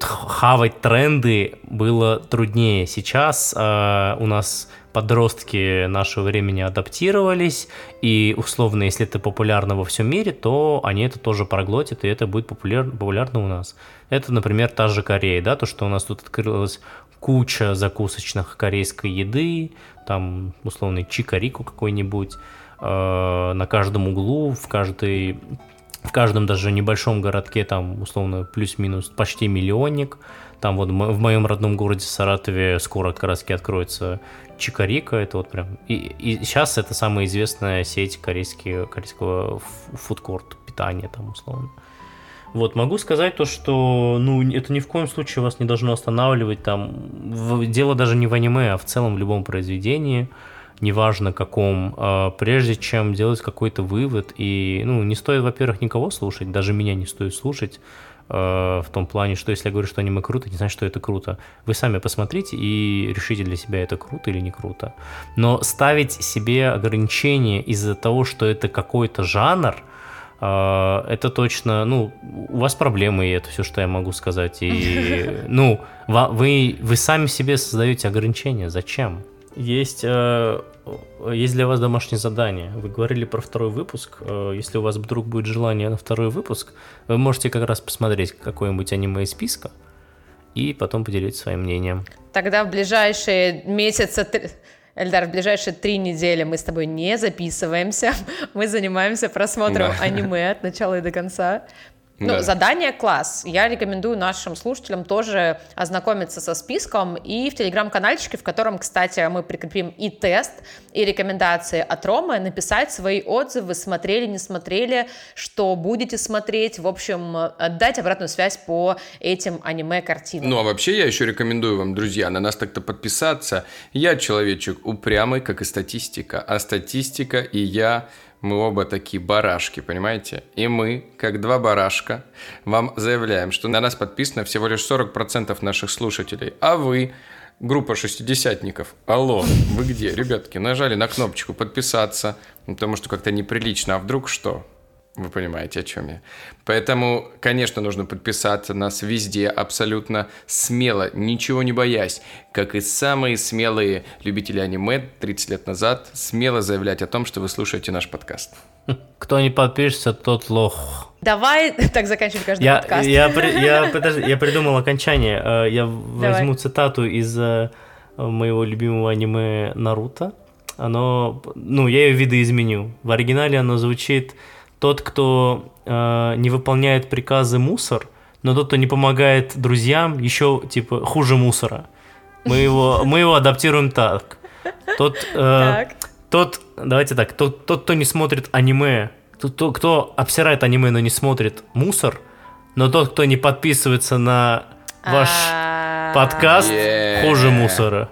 хавать тренды было труднее. Сейчас э, у нас подростки нашего времени адаптировались, и условно, если это популярно во всем мире, то они это тоже проглотят, и это будет популяр- популярно у нас. Это, например, та же Корея, да, то, что у нас тут открылась куча закусочных корейской еды, там, условный чикарику какой-нибудь, э, на каждом углу, в каждой в каждом даже небольшом городке там условно плюс-минус почти миллионник. Там вот в моем родном городе Саратове скоро как раз откроется Чикарика, это вот прям... И, и сейчас это самая известная сеть корейский, корейского фудкорт питания там условно. Вот, могу сказать то, что, ну, это ни в коем случае вас не должно останавливать, там, в- дело даже не в аниме, а в целом в любом произведении, неважно каком, а, прежде чем делать какой-то вывод, и, ну, не стоит, во-первых, никого слушать, даже меня не стоит слушать, а, в том плане, что если я говорю, что аниме круто, не значит, что это круто. Вы сами посмотрите и решите для себя, это круто или не круто. Но ставить себе ограничения из-за того, что это какой-то жанр, а, это точно, ну, у вас проблемы, и это все, что я могу сказать. И, ну, вы, вы сами себе создаете ограничения. Зачем? Есть, э, есть для вас домашнее задание. Вы говорили про второй выпуск. Э, Если у вас вдруг будет желание на второй выпуск, вы можете как раз посмотреть какое-нибудь аниме из списка и потом поделиться своим мнением. Тогда в ближайшие месяцы... три- Эльдар, в ближайшие три недели мы с тобой не записываемся. Мы занимаемся просмотром Да. аниме от начала и до конца. Ну, Да. задание класс. Я рекомендую нашим слушателям тоже ознакомиться со списком и в телеграм-канальчике, в котором, кстати, мы прикрепим и тест, и рекомендации от Ромы, написать свои отзывы, смотрели, не смотрели, что будете смотреть, в общем, дать обратную связь по этим аниме-картинам. Ну, а вообще я еще рекомендую вам, друзья, на нас так-то подписаться. Я человечек упрямый, как и статистика. А статистика и я, мы оба такие барашки, понимаете? И мы, как два барашка, вам заявляем, что на нас подписано всего лишь 40% наших слушателей. А вы, группа шестидесятников, алло, вы где? Ребятки, нажали на кнопочку подписаться, потому что как-то неприлично. А вдруг что? Вы понимаете, о чем я. Поэтому, конечно, нужно подписаться на нас везде, абсолютно смело, ничего не боясь. Как и самые смелые любители аниме 30 лет назад, смело заявлять о том, что вы слушаете наш подкаст. Кто не подпишется, тот лох. Давай так заканчивать каждый Я, подкаст. я, при- я, подожди, я придумал окончание. Э, Я Давай. возьму цитату из э, моего любимого аниме Наруто. Оно, ну, я ее видоизменю. В оригинале оно звучит «Тот, кто э, не выполняет приказы, мусор, но тот, кто не помогает друзьям, еще, типа, хуже мусора». Мы его, мы его адаптируем так. Тот, э, Так. тот, давайте так, тот, тот, кто не смотрит аниме, тот, кто, кто обсирает аниме, но не смотрит мусор, но тот, кто не подписывается на ваш А, подкаст, хуже мусора.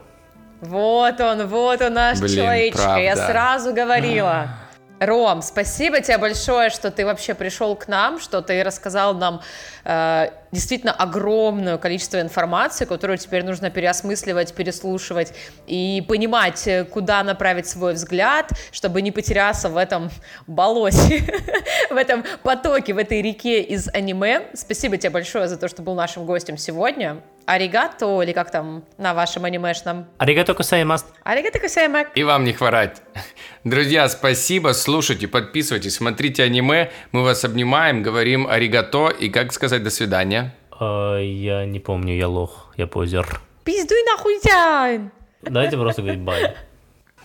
Вот он, вот он наш Блин, человечек. Я правда. сразу говорила. Ром, спасибо тебе большое, что ты вообще пришел к нам, что ты рассказал нам э, действительно огромное количество информации, которую теперь нужно переосмысливать, переслушивать и понимать, э, куда направить свой взгляд, чтобы не потеряться в этом болоте, в этом потоке, в этой реке из аниме. Спасибо тебе большое за то, что был нашим гостем сегодня. Аригато, или как там на вашем анимешном? Аригато кусаймас. Аригато кусаймак. И вам не хворать. Друзья, спасибо, слушайте, подписывайтесь, смотрите аниме. Мы вас обнимаем, говорим аригато и, как сказать, до свидания. Э, Я не помню, я лох, я позер. Пиздуй нахуй тян! Давайте просто говорить bye.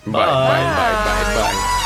Bye, bye, bye, bye, bye.